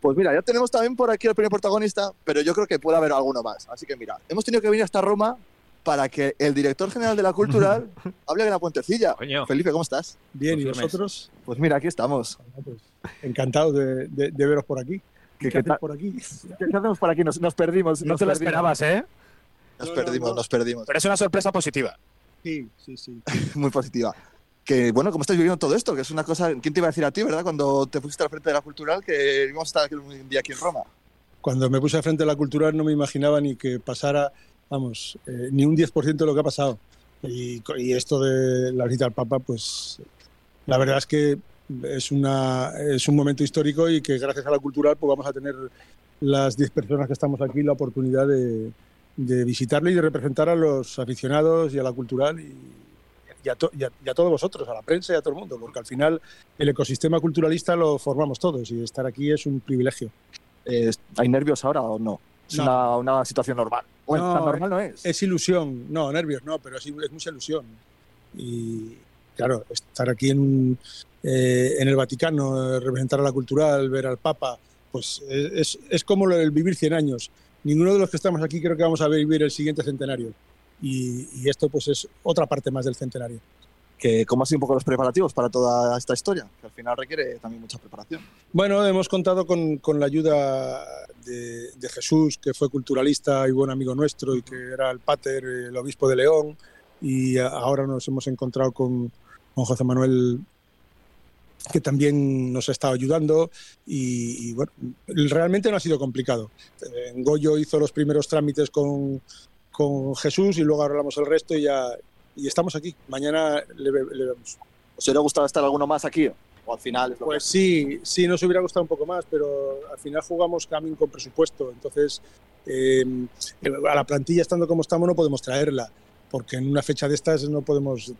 Pues mira, ya tenemos también por aquí al primer protagonista, pero yo creo que puede haber alguno más. Así que mira, hemos tenido que venir hasta Roma para que el director general de la Cultural hable de la puentecilla. Coño. Felipe, ¿cómo estás? Bien, ¿y vosotros? Pues mira, aquí estamos. Pues, encantado de, de- de veros por aquí. ¿Qué- ¿Qué, qué hacéis tal? por aquí? ¿Qué qué hacemos por aquí? Nos, nos perdimos. No nos te lo esperabas, ¿eh? Nos No, no, perdimos, no. nos perdimos. Pero es una sorpresa positiva. Sí, sí, sí. Muy positiva. Que bueno, ¿cómo estáis viviendo todo esto? Que es una cosa. ¿Quién te iba a decir a ti, verdad? Cuando te pusiste al frente de la cultural que íbamos a estar aquí un día aquí en Roma. Cuando me puse al frente de la cultural no me imaginaba ni que pasara, vamos, eh, ni un 10% de lo que ha pasado. Y, esto de la visita al Papa, pues la verdad es que es, una, es un momento histórico y que gracias a la cultural pues vamos a tener las 10 personas que estamos aquí la oportunidad de, de visitarle y de representar a los aficionados y a la cultural y, y a, to- a todos vosotros, a la prensa y a todo el mundo, porque al final el ecosistema culturalista lo formamos todos y estar aquí es un privilegio. Eh, ¿Hay nervios ahora o no? Es No. Una, una situación normal. Bueno, No, tan normal no es. Es ilusión, no, nervios no, pero es mucha ilusión. Y claro, estar aquí en, un- eh, en el Vaticano, eh, representar a la cultural, ver al Papa, pues eh, es, es como lo del vivir 100 años. Ninguno de los que estamos aquí creo que vamos a vivir el siguiente centenario. Y, y esto pues es otra parte más del centenario. Que, ¿Cómo han sido un poco los preparativos para toda esta historia? Que al final requiere también mucha preparación. Bueno, hemos contado con, con la ayuda de, de Jesús, que fue culturalista y buen amigo nuestro, y que era el pater, el obispo de León, y ahora nos hemos encontrado con, con José Manuel, que también nos ha estado ayudando, y, y bueno, realmente no ha sido complicado. Eh, Goyo hizo los primeros trámites con, con Jesús y luego arreglamos el resto y ya y estamos aquí. Mañana le, le vemos. ¿Os hubiera gustado estar alguno más aquí? O al final es lo Pues sí, sí, nos hubiera gustado un poco más, pero al final jugamos también con presupuesto. Entonces, eh, a la plantilla estando como estamos no podemos traerla, porque en una fecha de estas no podemos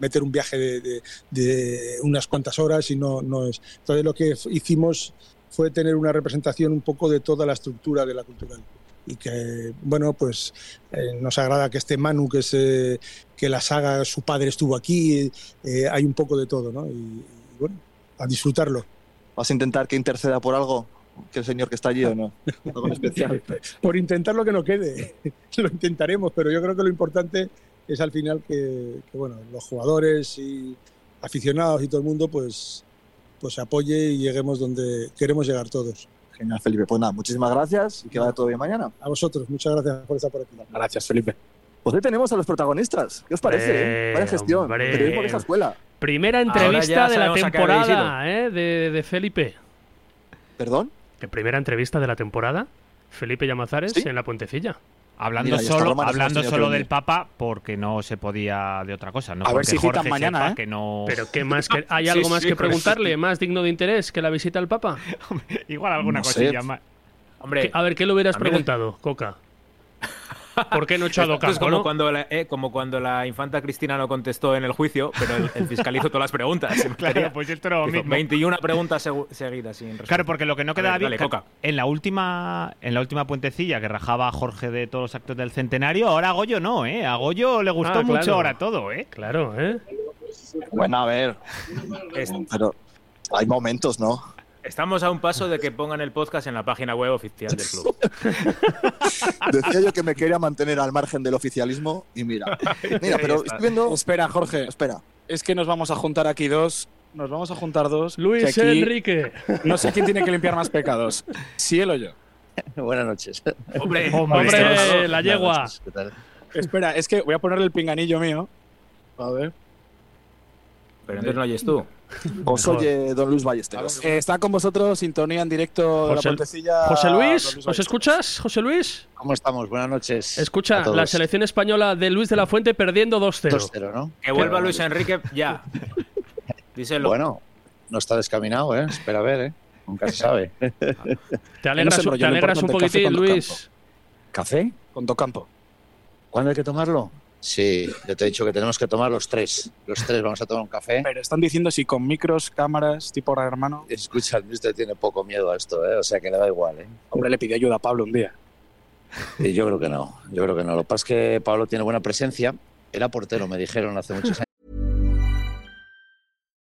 meter un viaje de, de- de unas cuantas horas y no, no es. Entonces lo que hicimos fue tener una representación un poco de toda la estructura de la cultural. Y que, bueno, pues eh, nos agrada que esté Manu, que, se, que la saga, su padre estuvo aquí, eh, hay un poco de todo, ¿no? Y, y bueno, a disfrutarlo. ¿Vas a intentar que interceda por algo? ¿Que el señor que está allí o no? Algo especial. Por intentar lo que no quede, lo intentaremos, pero yo creo que lo importante es al final que, que, bueno, los jugadores y aficionados y todo el mundo pues, pues apoye y lleguemos donde queremos llegar todos. Genial, Felipe. Pues nada, muchísimas gracias y que vaya todo bien mañana. A vosotros, muchas gracias por estar por aquí. Gracias, Felipe. Pues hoy tenemos a los protagonistas. ¿Qué os parece? Hombre, eh? Vaya gestión. hombre. Periodismo de esa escuela. Primera entrevista de la temporada ¿eh? de, de Felipe. ¿Perdón? Primera entrevista de la temporada. Felipe Llamazares ¿Sí? en la puentecilla. Hablando Mira, solo, hablando solo del Papa porque no se podía de otra cosa. No A ver porque si citan Jorge mañana, sepa ¿eh? que no. Pero ¿qué más? Que, ¿Hay Sí, algo más sí, que preguntarle? ¿Más digno de interés que la visita al Papa? Igual alguna No sé. cosilla más. Hombre, A ver, ¿qué le hubieras preguntado, Coca? ¿Por qué no he echado Esto es como, no? cuando la, eh, como cuando la infanta Cristina no contestó en el juicio, pero el, el fiscal hizo todas las preguntas. Claro, pues esto era lo hizo mismo. 21 preguntas segu- seguidas sin. Claro, porque lo que no quedaba bien en la última en la última puentecilla que rajaba Jorge de todos los actos del centenario, ahora a Goyo no, ¿eh? A Goyo le gustó Ah, mucho ahora todo, ¿eh? Claro, ¿eh? Bueno, a ver. Pero hay momentos, ¿no? Estamos a un paso de que pongan el podcast en la página web oficial del club. Decía yo que me quería mantener al margen del oficialismo y mira. Mira, pero estoy viendo. Espera, Jorge. Espera. Es que nos vamos a juntar aquí dos. Nos vamos a juntar dos. Luis aquí Enrique. No sé quién tiene que limpiar más pecados. Si él o yo. Buenas noches. Hombre, Hombre, la yegua. ¿Qué tal? Espera, es que voy a ponerle el pinganillo mío. A ver. Pero entonces no oyes tú. Os oye don Luis Ballesteros. Eh, está con vosotros sintonía en directo de la José- puentecilla. José Luis, ¿os escuchas, José Luis? ¿Cómo estamos? Buenas noches. Escucha, la selección española de Luis de la Fuente perdiendo 2-0. 2-0, ¿no? Que vuelva Luis Enrique ya. Díselo. Bueno, no está descaminado, ¿eh? Espera a ver, ¿eh? Nunca se sabe. Te alegras, No te un café poquitín, Luis. ¿Café? Con Docampo. ¿Cuándo hay que tomarlo? Sí, yo te he dicho que tenemos que tomar los tres. Los tres vamos a tomar un café. Pero están diciendo si con micros, cámaras, tipo hermano. Escucha, el mister tiene poco miedo a esto, ¿eh? O sea que le da igual, ¿eh? Hombre, le pidió ayuda a Pablo un día. Y yo creo que no, yo creo que no. Lo que pasa es que Pablo tiene buena presencia. Era portero, me dijeron hace muchos años.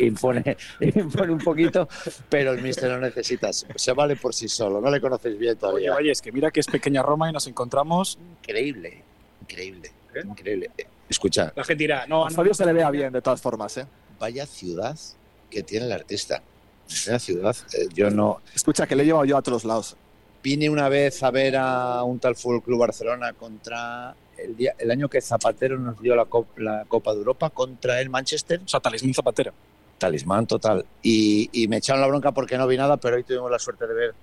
Impone, impone un poquito, pero el mister no necesita. Se vale por sí solo, no le conoces bien Oye, todavía. oye, es que mira que es pequeña Roma y nos encontramos. Increíble, increíble, increíble. Eh, Escucha, La gente dirá, no, A Fabio se le vea bien, de todas formas, ¿eh? vaya ciudad que tiene el artista. Vaya ciudad. Eh, yo no Escucha, que le he llevado yo a todos lados. vine una vez a ver a un tal Fútbol Club Barcelona contra el, día, el año que Zapatero nos dio la, Cop- la Copa de Europa contra el Manchester. O sea, talismán zapatero. Talismán total. Y, y me echaron la bronca porque no vi nada, pero hoy tuvimos la suerte de ver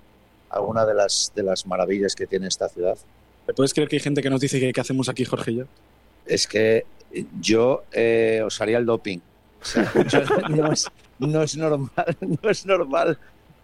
alguna de las, de las maravillas que tiene esta ciudad. ¿Te puedes creer que hay gente que nos dice que qué hacemos aquí, Jorge y yo? Es que yo eh, os haría el doping. O sea, yo- no, es, no es normal, no es normal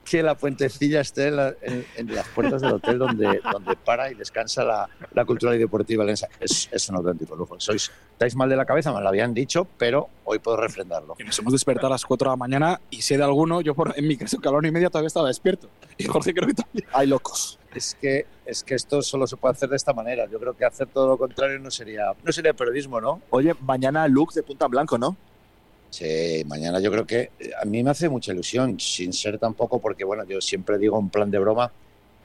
que la puentecilla esté en, la- en- en las puertas del hotel donde, donde para y descansa la, la cultural y deportiva lensa. Es, es un auténtico lujo. Sois, estáis mal de la cabeza, me lo habían dicho, pero hoy puedo refrendarlo. Que nos hemos despertado a las 4 de la mañana y sé de alguno, yo por, en mi caso, que a la una y media todavía estaba despierto. Y Jorge creo que también. Hay locos. Es que, es que esto solo se puede hacer de esta manera. Yo creo que hacer todo lo contrario no sería, no sería periodismo, ¿no? Oye, mañana look de punta en blanco, ¿no? Sí, mañana yo creo que eh, a mí me hace mucha ilusión, sin ser tampoco porque, bueno, yo siempre digo en plan de broma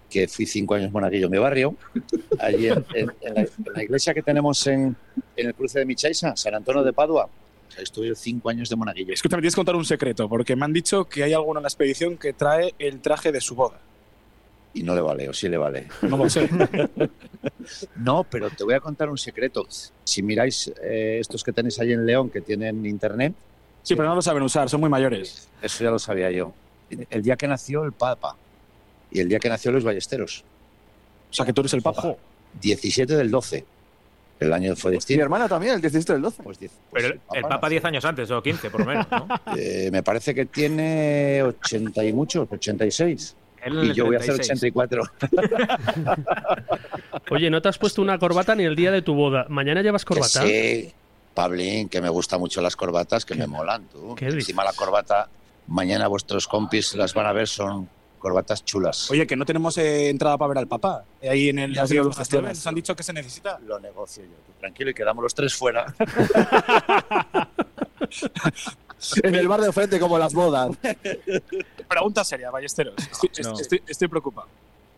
que fui cinco años monaguillo en mi barrio, allí en, en- en la, en la iglesia que tenemos en, el cruce de Michaisa, San Antonio de Padua. O sea, estuve cinco años de monaguillo. Escúchame, tienes que contar un secreto, porque me han dicho que hay alguno en la expedición que trae el traje de su boda. Y no le vale, o sí le vale. No lo sé. No, pero te voy a contar un secreto. Si miráis eh, estos que tenéis ahí en León, que tienen internet, Sí, pero no lo saben usar, son muy mayores. eso ya lo sabía yo. El día que nació el Papa y el día que nació Luis Ballesteros. O sea, que tú eres el papa. 17 del 12. El año fue Mi distinto. hermana también, el 17 del 12. Pues, diez- pues Pero el, el Papa 10 años antes, o 15 por lo menos, ¿no? eh, me parece que tiene 80 y muchos, 86. Él en Y yo voy a hacer 36. 84. Oye, no te has puesto una corbata ni el día de tu boda. ¿Mañana llevas corbata? sí, Pablín, que me gustan mucho las corbatas, que me molan, tú. ¿Qué dices? Encima la corbata, mañana vuestros compis las van a ver, son corbatas chulas. Oye, que no tenemos eh, entrada para ver al papá. eh, Ahí en el Ya Río se lo de gestionas. Nos han dicho que se necesita. Lo negocio yo. tú Tranquilo y quedamos los tres fuera. En el bar de frente, como las bodas. Pregunta seria, Ballesteros. Estoy, No. estoy- estoy preocupado.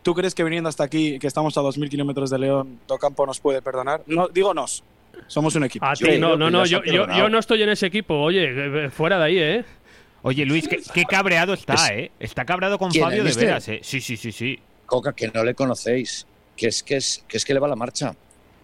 ¿Tú crees que viniendo hasta aquí, que estamos a 2.000 kilómetros de León, Docampo nos puede perdonar? No, digo nos. Somos un equipo. A Yo ti, creo no, no, no, yo, yo, no estoy en ese equipo. Oye, eh, fuera de ahí, ¿eh? Oye, Luis, qué, qué cabreado está, Es- ¿eh? Está cabreado con ¿Quién, Fabio de mister? veras, ¿eh? Sí, sí, sí, sí. Coca, que no le conocéis. Que es que, es, que es que le va la marcha.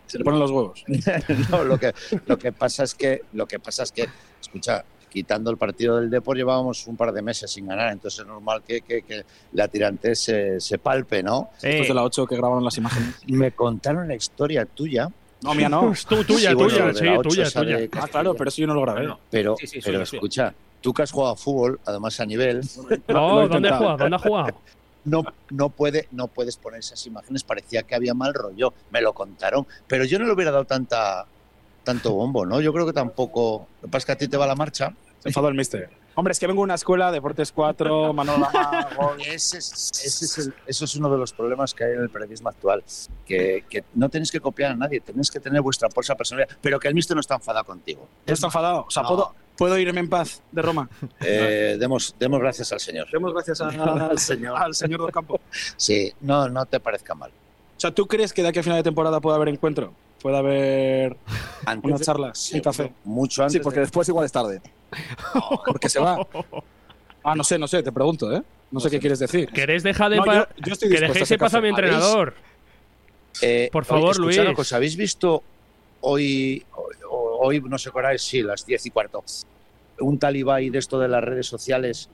Se le ponen los huevos. no, lo que, lo que pasa es que, lo que pasa es que, escucha, quitando el partido del Depor llevábamos un par de meses sin ganar, entonces es normal que, que, que la tirante se, se palpe, ¿no? Es de la 8 que grabaron las imágenes. Me contaron la historia tuya, No, mía no. Tú, tuya, Sí, bueno, tuya, sí, tuya, tuya. Ah, claro, pero eso yo no lo grabé. Pero, Sí, sí, pero escucha, tú que has jugado a fútbol, además a nivel, No, ¿dónde ha intentado. jugado? ¿Dónde ha jugado? no, no, puede, no puedes poner esas imágenes. Parecía que había mal rollo, me lo contaron, pero yo no le hubiera dado tanta tanto bombo, ¿no? Yo creo que tampoco. Lo que pasa es que a ti te va la marcha. Se enfadó el mister. Hombre, es que vengo de una escuela, Deportes 4, Manolama, gol. Ese es, ese es el- eso es uno de los problemas que hay en el periodismo actual. Que, que no tenéis que copiar a nadie, tenéis que tener vuestra bolsa personal, pero que el mister no está enfadado contigo. ¿No está enfadado? O sea, No. ¿puedo, ¿puedo irme en paz de Roma? Eh, demos, demos gracias al Señor. Demos gracias a- Al Señor. al señor Docampo. Sí, no, no te parezca mal. O sea, ¿tú crees que de aquí a final de temporada puede haber encuentro? ¿Puede haber Antes unas de- charlas, un café? Mucho antes. Sí, porque de- después igual es tarde. Porque se va. Ah, no sé, no sé, te pregunto, ¿eh? No sé qué quieres decir. ¿Queréis dejar de No, pa- yo- yo estoy que dispuesto a dejéis ese en paz a mi entrenador? Eh, Por favor, Luis. cosa, ¿habéis visto hoy, hoy, hoy, no sé hora es, sí, las 10 y cuarto, un talibán de esto de las redes sociales?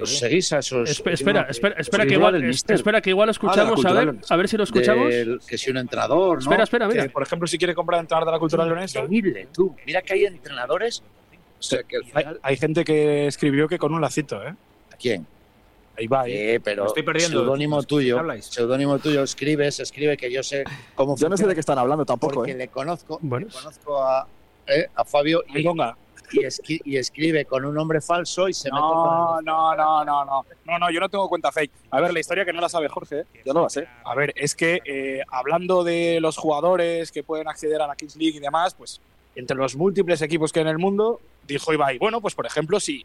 ¿Os seguís a esos? Espe- espera, espera, que- espera, que igual, espera que igual lo escuchamos, a ver, a ver si lo escuchamos. del- que si un entrenador, ¿no? Espera, espera, mira. Que, por ejemplo, si quiere comprar entrenador de la cultura leonesa, Increíble, tú. Mira que hay entrenadores. O sea, que al hay, final, hay gente que escribió que con un lacito, ¿eh? ¿A quién? Ahí va. Eh, pero Me estoy perdiendo. Seudónimo ¿De tuyo. Seudónimo tuyo, escribes, escribe que yo sé cómo Yo no sé de qué están hablando tampoco, porque ¿eh? le conozco, Bueno. le conozco a, eh, a Fabio y, y, esqui- y escribe con un nombre falso y se mete con No, el- no, no, no, no. No, no, yo no tengo cuenta fake. A ver, la historia que no la sabe Jorge. ¿eh? Yo no lo sé. A ver, es que eh, hablando de los jugadores que pueden acceder a la Kings League y demás, pues entre los múltiples equipos que hay en el mundo, dijo Ibai, bueno, pues por ejemplo, si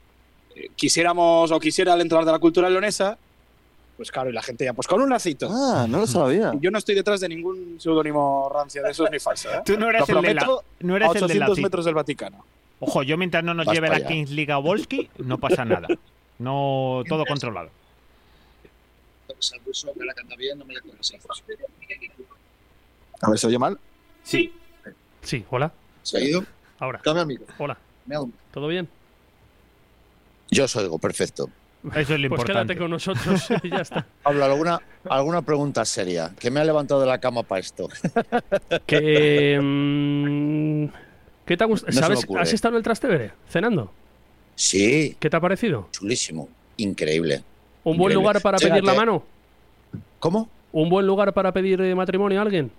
eh, quisiéramos o quisiera el entrenador de la cultura leonesa, pues claro, y la gente ya, pues con un lacito. Ah, no lo sabía. Yo no estoy detrás de ningún seudónimo rancio de esos ni falso. ¿eh? Tú no eres Lo el de la, no a eres el de 800 la metros del Vaticano. Ojo, yo mientras no nos Vas lleve la. Kings League a Volsky, no pasa nada. No, todo controlado. A ver, ¿se oye mal? Sí. Sí, hola. ¿Se ha ido? Ahora, Cambia micro. hola. Me ¿Todo bien? Yo os oigo, perfecto. Eso es lo Pues importante. quédate con nosotros y ya está. Pablo, ¿alguna, alguna pregunta seria? Que me ha levantado de la cama para esto. Que, mm, ¿Qué te ha gustado? ¿Has estado en el Trastevere cenando? Sí, ¿Qué te ha parecido? chulísimo. Increíble. ¿Un buen lugar para pedir la mano? ¿Cómo? ¿Un buen lugar para pedir eh, matrimonio a alguien?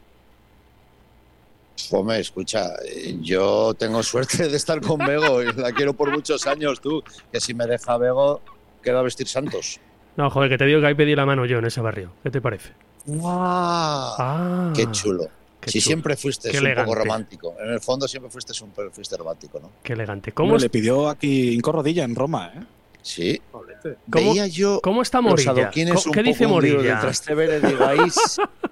Hombre, escucha, eh, yo tengo suerte de estar con Bego y la quiero por muchos años, tú. Que si me deja Bego, quedo a vestir santos. No, joder, que te digo que hay pedir la mano yo en ese barrio. ¿Qué te parece? ¡Guau! Ah, ¡Qué chulo! qué si chulo. siempre fuiste Qué un elegante. poco romántico. En el fondo siempre fuiste un fuiste romántico, ¿no? Qué elegante. ¿Cómo, es- le pidió aquí Inco Rodilla en Roma, ¿eh? Sí. ¿Cómo- Veía yo cómo está los Morilla? adoquines ¿Cómo- un ¿Qué dice Morilla? del Trastevere de Gaís.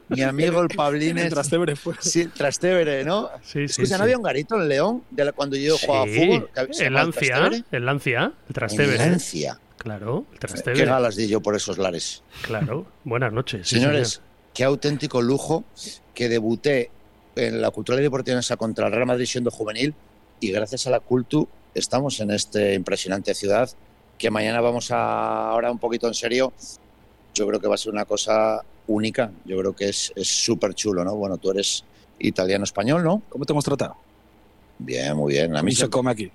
Mi amigo el Pablines. Trastevere fue. Sí, Trastevere, ¿no? Sí, sí, Escucha, sí. ¿no había un garito en León de la- cuando yo Sí, jugaba fútbol? el Lancia, el Lancia, el En Trastevere. Lancia. Claro, el Qué Trastevere. galas di yo por esos lares. Claro. Buenas noches. sí, Señores, señor. qué auténtico lujo que debuté en la Cultura y Deportiva contra el Real Madrid siendo juvenil y gracias a la Cultu estamos en esta impresionante ciudad que mañana vamos a, ahora un poquito en serio, yo creo que va a ser una cosa única, yo creo que es súper chulo, ¿no? Bueno, tú eres italiano-español, ¿no? ¿Cómo te hemos tratado? Bien, muy bien. A mí se come aquí.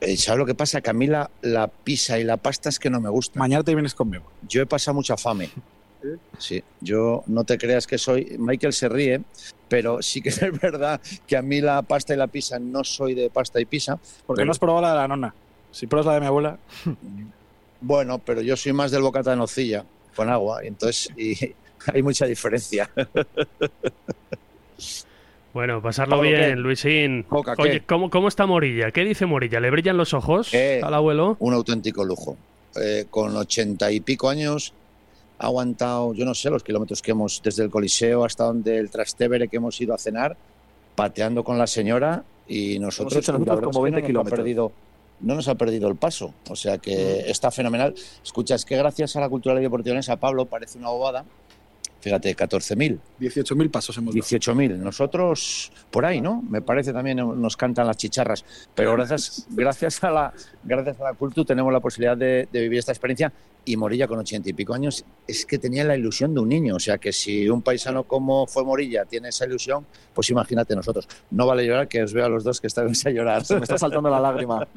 Eh, ¿Sabes lo que pasa? Que a mí la, la pizza y la pasta es que no me gustan. Mañana te vienes conmigo. Yo he pasado mucha fame. Sí, yo no te creas que soy. Michael se ríe, pero sí que es verdad que a mí la pasta y la pizza no soy de pasta y pizza. Porque Pero- no has probado la de la nona. Si pruebas la de mi abuela. Bueno, pero yo soy más del bocata de nocilla con agua, y entonces y hay mucha diferencia. Bueno, pasarlo Pablo, bien, ¿qué? Luisín. Coca, ¿qué? Oye, ¿cómo, ¿cómo está Morilla? ¿Qué dice Morilla? ¿Le brillan los ojos Eh, al abuelo? Un auténtico lujo. Eh, con ochenta y pico años ha aguantado, yo no sé, los kilómetros que hemos, desde el Coliseo hasta donde el Trastevere que hemos ido a cenar, pateando con la señora y nosotros, hecho la nosotros verdad como es que 20 no nos ha kilómetros. perdido no nos ha perdido el paso, o sea que está fenomenal. Escucha, es que gracias a la cultura deportiva a Pablo parece una bobada. Fíjate, 14.000. 18.000 pasos hemos dado. 18.000. Nosotros, por ahí, ¿no? Me parece también nos cantan las chicharras. Pero gracias, gracias, a, la, gracias a la cultura tenemos la posibilidad de, de vivir esta experiencia. Y Morilla, con ochenta y pico años, es que tenía la ilusión de un niño. O sea que si un paisano como fue Morilla tiene esa ilusión, pues imagínate nosotros. No vale llorar, que os veo a los dos que estáis a llorar. Se me está saltando la lágrima.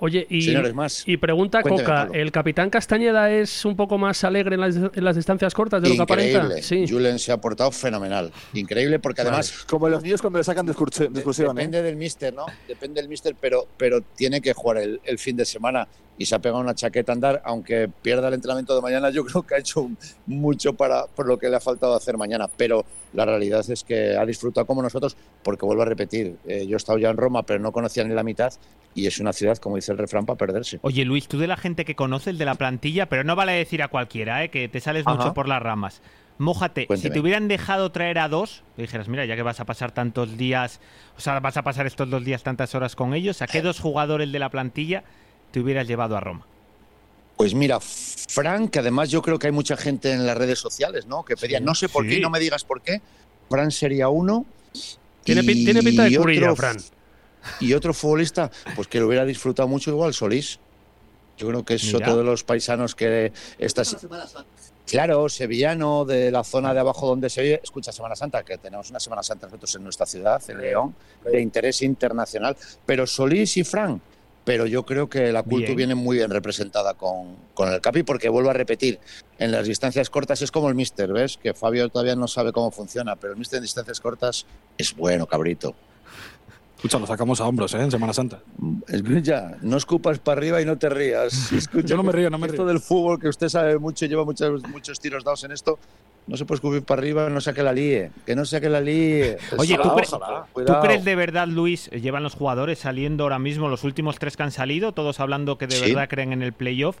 Oye, y, Señores, más. y pregunta Cuénteme, Coca, Pablo. ¿el capitán Castañeda es un poco más alegre en las, en las distancias cortas de lo que Increíble. aparenta? Sí. Julen se ha portado fenomenal. Increíble porque además Como los niños cuando le sacan de excursión. de excursión, ¿eh? Depende del mister, ¿no? Depende del mister, pero, pero tiene que jugar el, el fin de semana y se ha pegado una chaqueta a andar, aunque pierda el entrenamiento de mañana, yo creo que ha hecho mucho para por lo que le ha faltado hacer mañana, pero la realidad es que ha disfrutado como nosotros, porque vuelvo a repetir, eh, yo he estado ya en Roma, pero no conocía ni la mitad, y es una ciudad, como dice el refrán, para perderse. Oye, Luis, tú de la gente que conoces, de la plantilla, pero no vale decir a cualquiera, ¿eh? que te sales Ajá. mucho por las ramas. Mójate, Cuénteme. si te hubieran dejado traer a dos, dijeras, mira, ya que vas a pasar tantos días, o sea, vas a pasar estos dos días tantas horas con ellos, ¿a qué dos jugadores de la plantilla te hubieras llevado a Roma? Pues mira, Fran, que además yo creo que hay mucha gente en las redes sociales, ¿no? Que pedían, no sé por qué, sí. no me digas por qué, Fran sería uno. Tiene, pin- y tiene pinta de curilla, Fran. Y otro futbolista, pues que lo hubiera disfrutado mucho igual, Solís. Yo creo que es Mira. otro de los paisanos que estas Claro, sevillano, de la zona de abajo donde se vive. Escucha, Semana Santa, que tenemos una Semana Santa nosotros en nuestra ciudad, en León, de interés internacional. Pero Solís y Fran, pero yo creo que la Cultu viene muy bien representada con, con el Capi, porque vuelvo a repetir, en las distancias cortas es como el Mister, ¿ves? Que Fabio todavía no sabe cómo funciona, pero el Mister en distancias cortas es bueno, cabrito. Escucha, lo sacamos a hombros, ¿eh? En Semana Santa. Escucha, no escupas para arriba y no te rías. Escucha, Yo no me río, no me esto río. del fútbol, que usted sabe mucho, lleva muchos, muchos tiros dados en esto, no se puede escupir para arriba, no saque la líe. Que no saque la líe. Oye, ¿tú, Ojalá, cre- ojalá. ¿tú crees de verdad, Luis, llevan los jugadores saliendo ahora mismo, los últimos tres que han salido, todos hablando que de Sí. verdad creen en el playoff?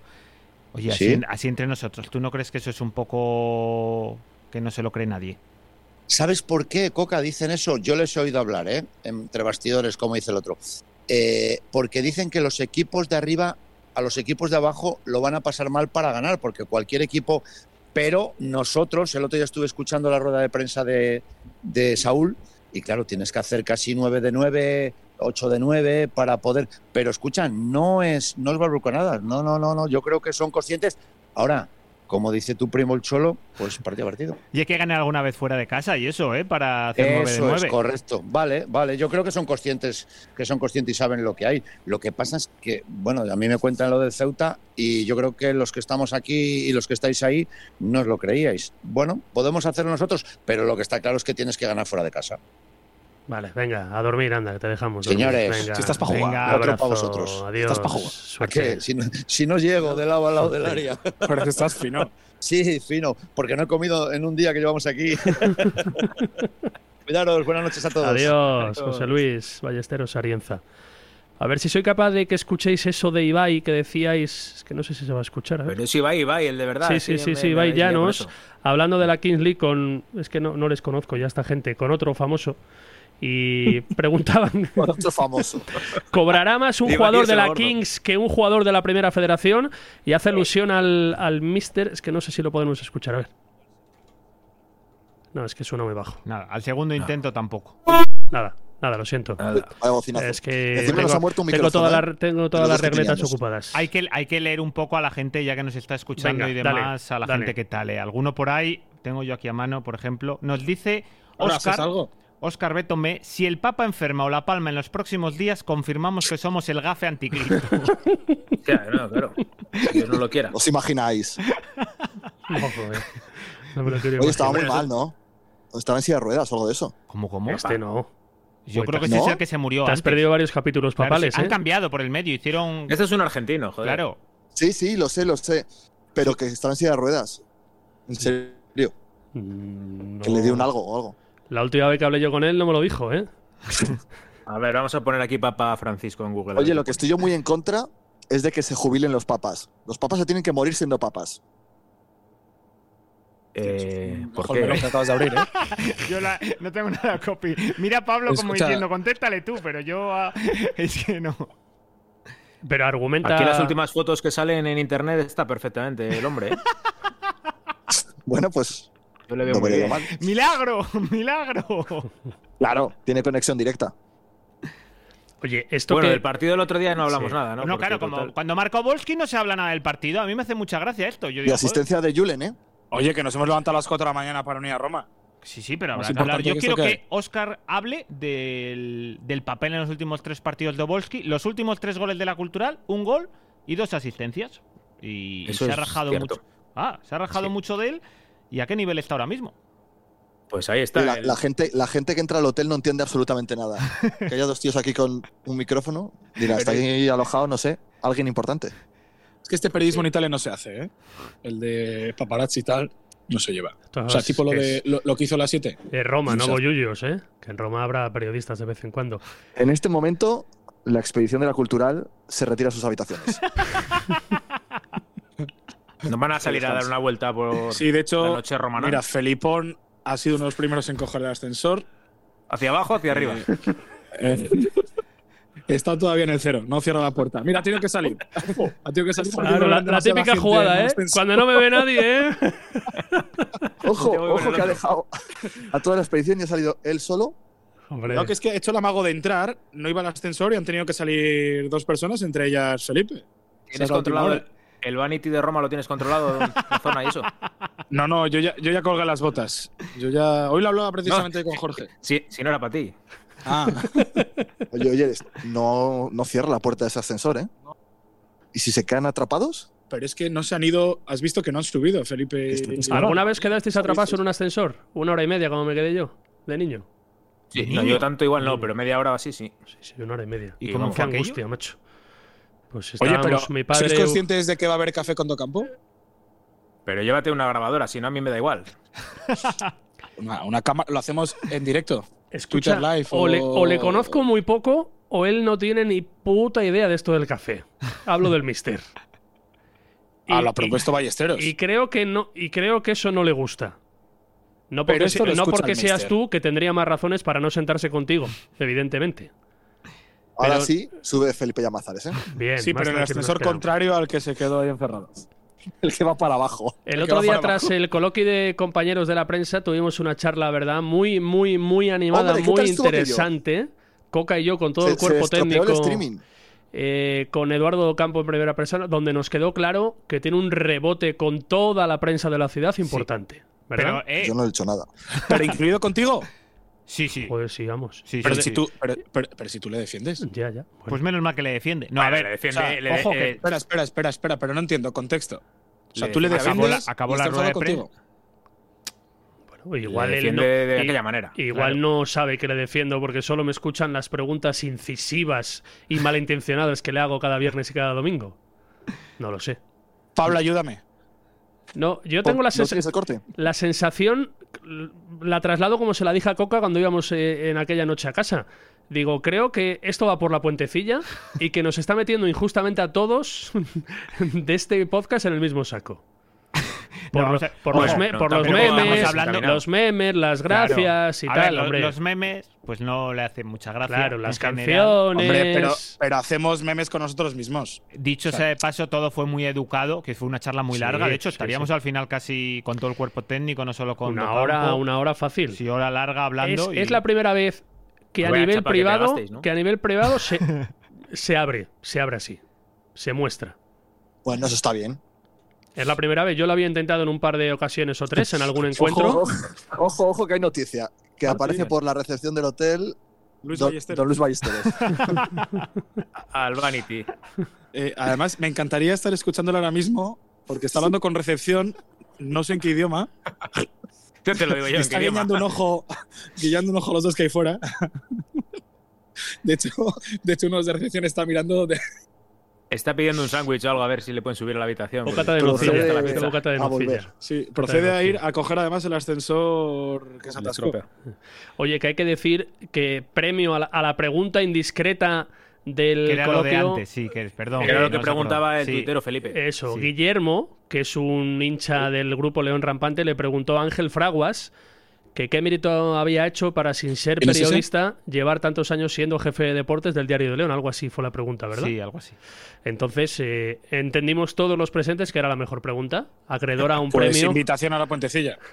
Oye, así, Sí. en- así entre nosotros, ¿tú no crees que eso es un poco que no se lo cree nadie? ¿Sabes por qué, Coca, dicen eso? Yo les he oído hablar, ¿eh? Entre bastidores, como dice el otro. Eh, porque dicen que los equipos de arriba a los equipos de abajo lo van a pasar mal para ganar, porque cualquier equipo. Pero nosotros, el otro día estuve escuchando la rueda de prensa de, de Saúl, y claro, tienes que hacer casi 9 de 9, 8 de 9 para poder. Pero escucha, no es, no es barbuconadas, no, no, no, no. Yo creo que son conscientes. Ahora, como dice tu primo el Cholo, pues partido a partido. Y hay que ganar alguna vez fuera de casa y eso, ¿eh? Para hacer 9 Eso 9. es correcto. Vale, vale. Yo creo que son conscientes, que son conscientes y saben lo que hay. Lo que pasa es que, bueno, a mí me cuentan lo del Ceuta y yo creo que los que estamos aquí y los que estáis ahí no os lo creíais. Bueno, podemos hacerlo nosotros, pero lo que está claro es que tienes que ganar fuera de casa. Vale, venga, a dormir, anda, que te dejamos. Señores, Venga, si estás pa' jugar, venga, otro abrazo, pa' vosotros. Adiós. Si no, si no llego de lado a lado del área. Pero que estás fino. Sí, fino, porque no he comido en un día que llevamos aquí. Cuidaros, buenas noches a todos. Adiós, José Luis Ballesteros Arienza. A ver si soy capaz de que escuchéis eso de Ibai que decíais. Es que no sé si se va a escuchar. a ver. Pero es Ibai, Ibai, el de verdad. Sí, sí, sí, me- sí, me Ibai Llanos, hablando de la Kings League con. Es que no, no les conozco ya esta gente, con otro famoso. Y preguntaban: famoso. ¿cobrará más un jugador de la. Kings que un jugador de la Primera Federación? Y hace alusión al, al Mister. Es que no sé si lo podemos escuchar, a ver. No, es que suena muy bajo. Nada, al segundo intento tampoco. Nada, nada, lo siento. Bocinazo. Es que Encima nos tengo, ha muerto un tengo ¿eh? tengo todas las regletas ocupadas. Hay que, hay que leer un poco a la gente, ya que nos está escuchando Venga, y dale, demás, a la dale. gente que tal. ¿eh? Alguno por ahí, tengo yo aquí a mano, por ejemplo, nos dice Ahora, ¿haces Oscar, algo? Oscar Betome, si el Papa enferma o la palma en los próximos días, confirmamos que somos el gafe anticristo. Claro, no, claro. Dios no lo quiera. ¿Os imagináis? Eh. No me lo Oye, estaba muy mal, ¿no? Estaba en silla de ruedas o algo de eso. ¿Cómo, cómo? Este no. Yo creo que ese es ¿No? el que se murió Te has antes. perdido varios capítulos Claro, papales, Han ¿eh? cambiado por el medio, hicieron... Este es un argentino, joder. Claro. Sí, sí, lo sé, lo sé. Pero que estaba en silla de ruedas. En serio. Mm, Que le dio un algo o algo. La última vez que hablé yo con él no me lo dijo, ¿eh? A ver, vamos a poner aquí Papa Francisco en Google. Oye, lo que estoy yo muy en contra es de que se jubilen los papas. Los papas se tienen que morir siendo papas. Eh, ¿Por qué? que acabas de abrir, ¿eh? Yo la- no tengo nada copy. Mira a Pablo como Escucha. diciendo, contéstale tú, pero yo ah, es que no. Pero argumenta. Aquí las últimas fotos que salen en internet está perfectamente el hombre. ¿eh? Bueno, pues Yo le veo no muy me bien. mal. ¡Milagro! ¡Milagro! Claro, tiene conexión directa. Oye, esto Bueno, que. del partido del otro día no hablamos Sí. nada, ¿no? No, Porque claro, como total- cuando marcó Volsky no se habla nada del partido. A mí me hace mucha gracia esto. Yo Y asistencia de Julen, ¿eh? Oye, que nos hemos levantado a las 4 de la mañana para unir a Roma. Sí, sí, pero habrá que hablar. Yo que quiero que que- Oscar hable del, del papel en los últimos tres partidos de Volsky. Los últimos tres goles de la Cultural, un gol y dos asistencias. Y Eso se ha rajado cierto. mucho. Ah, se ha rajado Sí. mucho de él. ¿Y a qué nivel está ahora mismo? Pues ahí está. La, el- la gente, la gente que entra al hotel no entiende absolutamente nada. Que haya dos tíos aquí con un micrófono, dirá, está ahí alojado, no sé, alguien importante. Es que este periodismo en Italia no se hace, ¿eh? El de paparazzi y tal no se lleva. Esto O sea, es- tipo lo, que de, es- lo, lo que hizo la 7. Es Roma, no bollullos, ¿eh? Que en Roma habrá periodistas de vez en cuando. En este momento, la expedición de la cultural se retira a sus habitaciones. Nos van a salir a dar una vuelta por Sí, de hecho, la noche romana. mira, Felipón ha sido uno de los primeros en coger el ascensor. hacia abajo, hacia arriba. Eh, está todavía en el cero, no cierra la puerta. Mira, ha tenido que salir. Ha tenido que salir. Claro, la, típica jugada, ¿eh? Cuando no me ve nadie, ¿eh? Ojo, ojo que ha dejado a toda la expedición y ha salido él solo. Hombre. No, que es que he hecho el amago de entrar, no iba al ascensor y han tenido que salir dos personas, entre ellas Felipe. ¿Tienes controlado el, el Vanity de Roma? ¿Lo tienes controlado la zona y eso? No, no, yo ya, yo ya colgué las botas. Yo ya. Hoy lo hablaba precisamente con Jorge. Si, si no era para ti. Ah, Oye, oye, no, no cierra la puerta de ese ascensor, ¿eh? ¿Y si se quedan atrapados? pero es que no se han ido. Has visto que no han subido, Felipe. ¿Alguna vez quedasteis atrapados en un ascensor? Una hora y media, como me quedé yo, de niño. Sí, niño. no, yo tanto igual no, pero media hora o así sí. Sí, sí, una hora y media. ¿Y Y cómo fue aquello? angustia, macho. Pues Oye, pero mi padre. ¿sois conscientes de que va a haber café con Docampo? Pero llévate una grabadora, si no a mí me da igual. Una, una cámara. Lo hacemos en directo. Escucha, Twitter Live o, le, o- o le conozco muy poco o él no tiene ni puta idea de esto del café. Hablo del mister. Ah, Y- lo ha propuesto Ballesteros. Y creo que no, y creo que eso no le gusta. No Pero porque, esto se- lo no porque seas tú, que tendría más razones para no sentarse contigo, evidentemente. Ahora Pero- sí, sube Felipe Llamazares, ¿eh? Bien. sí, pero en el ascensor contrario al que se quedó ahí encerrado. El que va para abajo. El otro día, tras abajo. el coloquio de compañeros de la prensa, tuvimos una charla, ¿verdad? Muy, muy, muy animada, Hombre, ¿qué muy interesante. Coca y yo con todo Se- el cuerpo se técnico. el streaming. eh, con Eduardo Campo en primera persona, donde nos quedó claro que tiene un rebote con toda la prensa de la ciudad importante. ¿Verdad? Pero, eh, Yo no he hecho nada. ¿Pero incluido contigo? Sí, sí. Joder, sigamos. Sí, Pero sí, si, sí. tú, pero, pero- pero si tú le defiendes. Ya, ya. Bueno. Pues menos mal que le defiende. No, a ver, le O defiende. sea, le- ojo, que- eh, espera, espera, espera, espera, pero no entiendo contexto. O sea, Le- tú le acabó defiendes la- acabó y la rueda de contigo. Bueno, igual le él defiende no- de aquella manera. Igual Claro. no sabe que le defiendo porque solo me escuchan las preguntas incisivas y malintencionadas que le hago cada viernes y cada domingo. No lo sé. Pablo, ayúdame. No, yo tengo la, ¿No tienes el corte? la sensación, la traslado como se la dije a Coca cuando íbamos eh, en aquella noche a casa. Digo, creo que esto va por la puentecilla y que nos está metiendo injustamente a todos de este podcast en el mismo saco. Por, vamos lo- a- por los, me- no, por los memes, estamos hablando- los memes, las Claro. gracias y A tal, ver, lo- hombre. Los memes, pues no le hacen mucha gracia. claro, las canciones. Hombre, pero, pero hacemos memes con nosotros mismos. Dicho sea de paso, todo fue muy educado, que fue una charla muy Sí, larga. De hecho, estaríamos sí. al final casi con todo el cuerpo técnico, no solo con una hora, una hora fácil. Sí, hora larga hablando. es, y- es la primera vez que a nivel que privado, pegasteis, ¿no? que a nivel privado se, se abre, se abre así, se muestra. Bueno, eso está bien. Es la primera vez. Yo lo había intentado en un par de ocasiones o tres en algún encuentro. Ojo, ojo, ojo, que hay noticia. Que Ah, aparece por la recepción del hotel Luis don, Ballesteros. don Luis Ballesteros. Al Vanity. Eh, además, me encantaría estar escuchándolo ahora mismo, porque está hablando con recepción, no sé en qué idioma. Yo te lo digo yo. Está guiñando un ojo, guiñando un ojo a los dos que hay fuera. De hecho, de hecho uno de recepción está mirando de, Está pidiendo un sándwich o algo a ver si le pueden subir a la habitación. Bocata de nocilla, procede- pizza. bocata de a volver. Sí, procede de a ir a coger además el ascensor que se atascó. Oye, que hay que decir que premio a la, a la pregunta indiscreta del Que era lo de antes, sí, que perdón. Era lo que no preguntaba el Sí. tuitero Felipe. Eso, Sí. Guillermo, que es un hincha del grupo León Rampante, le preguntó a Ángel Fraguas que qué mérito había hecho para, sin ser periodista, llevar tantos años siendo jefe de deportes del Diario de León. Algo así fue la pregunta, ¿verdad? Sí, algo así. Entonces, eh, entendimos todos los presentes que era la mejor pregunta, acreedora a un Pues premio invitación a la puentecilla.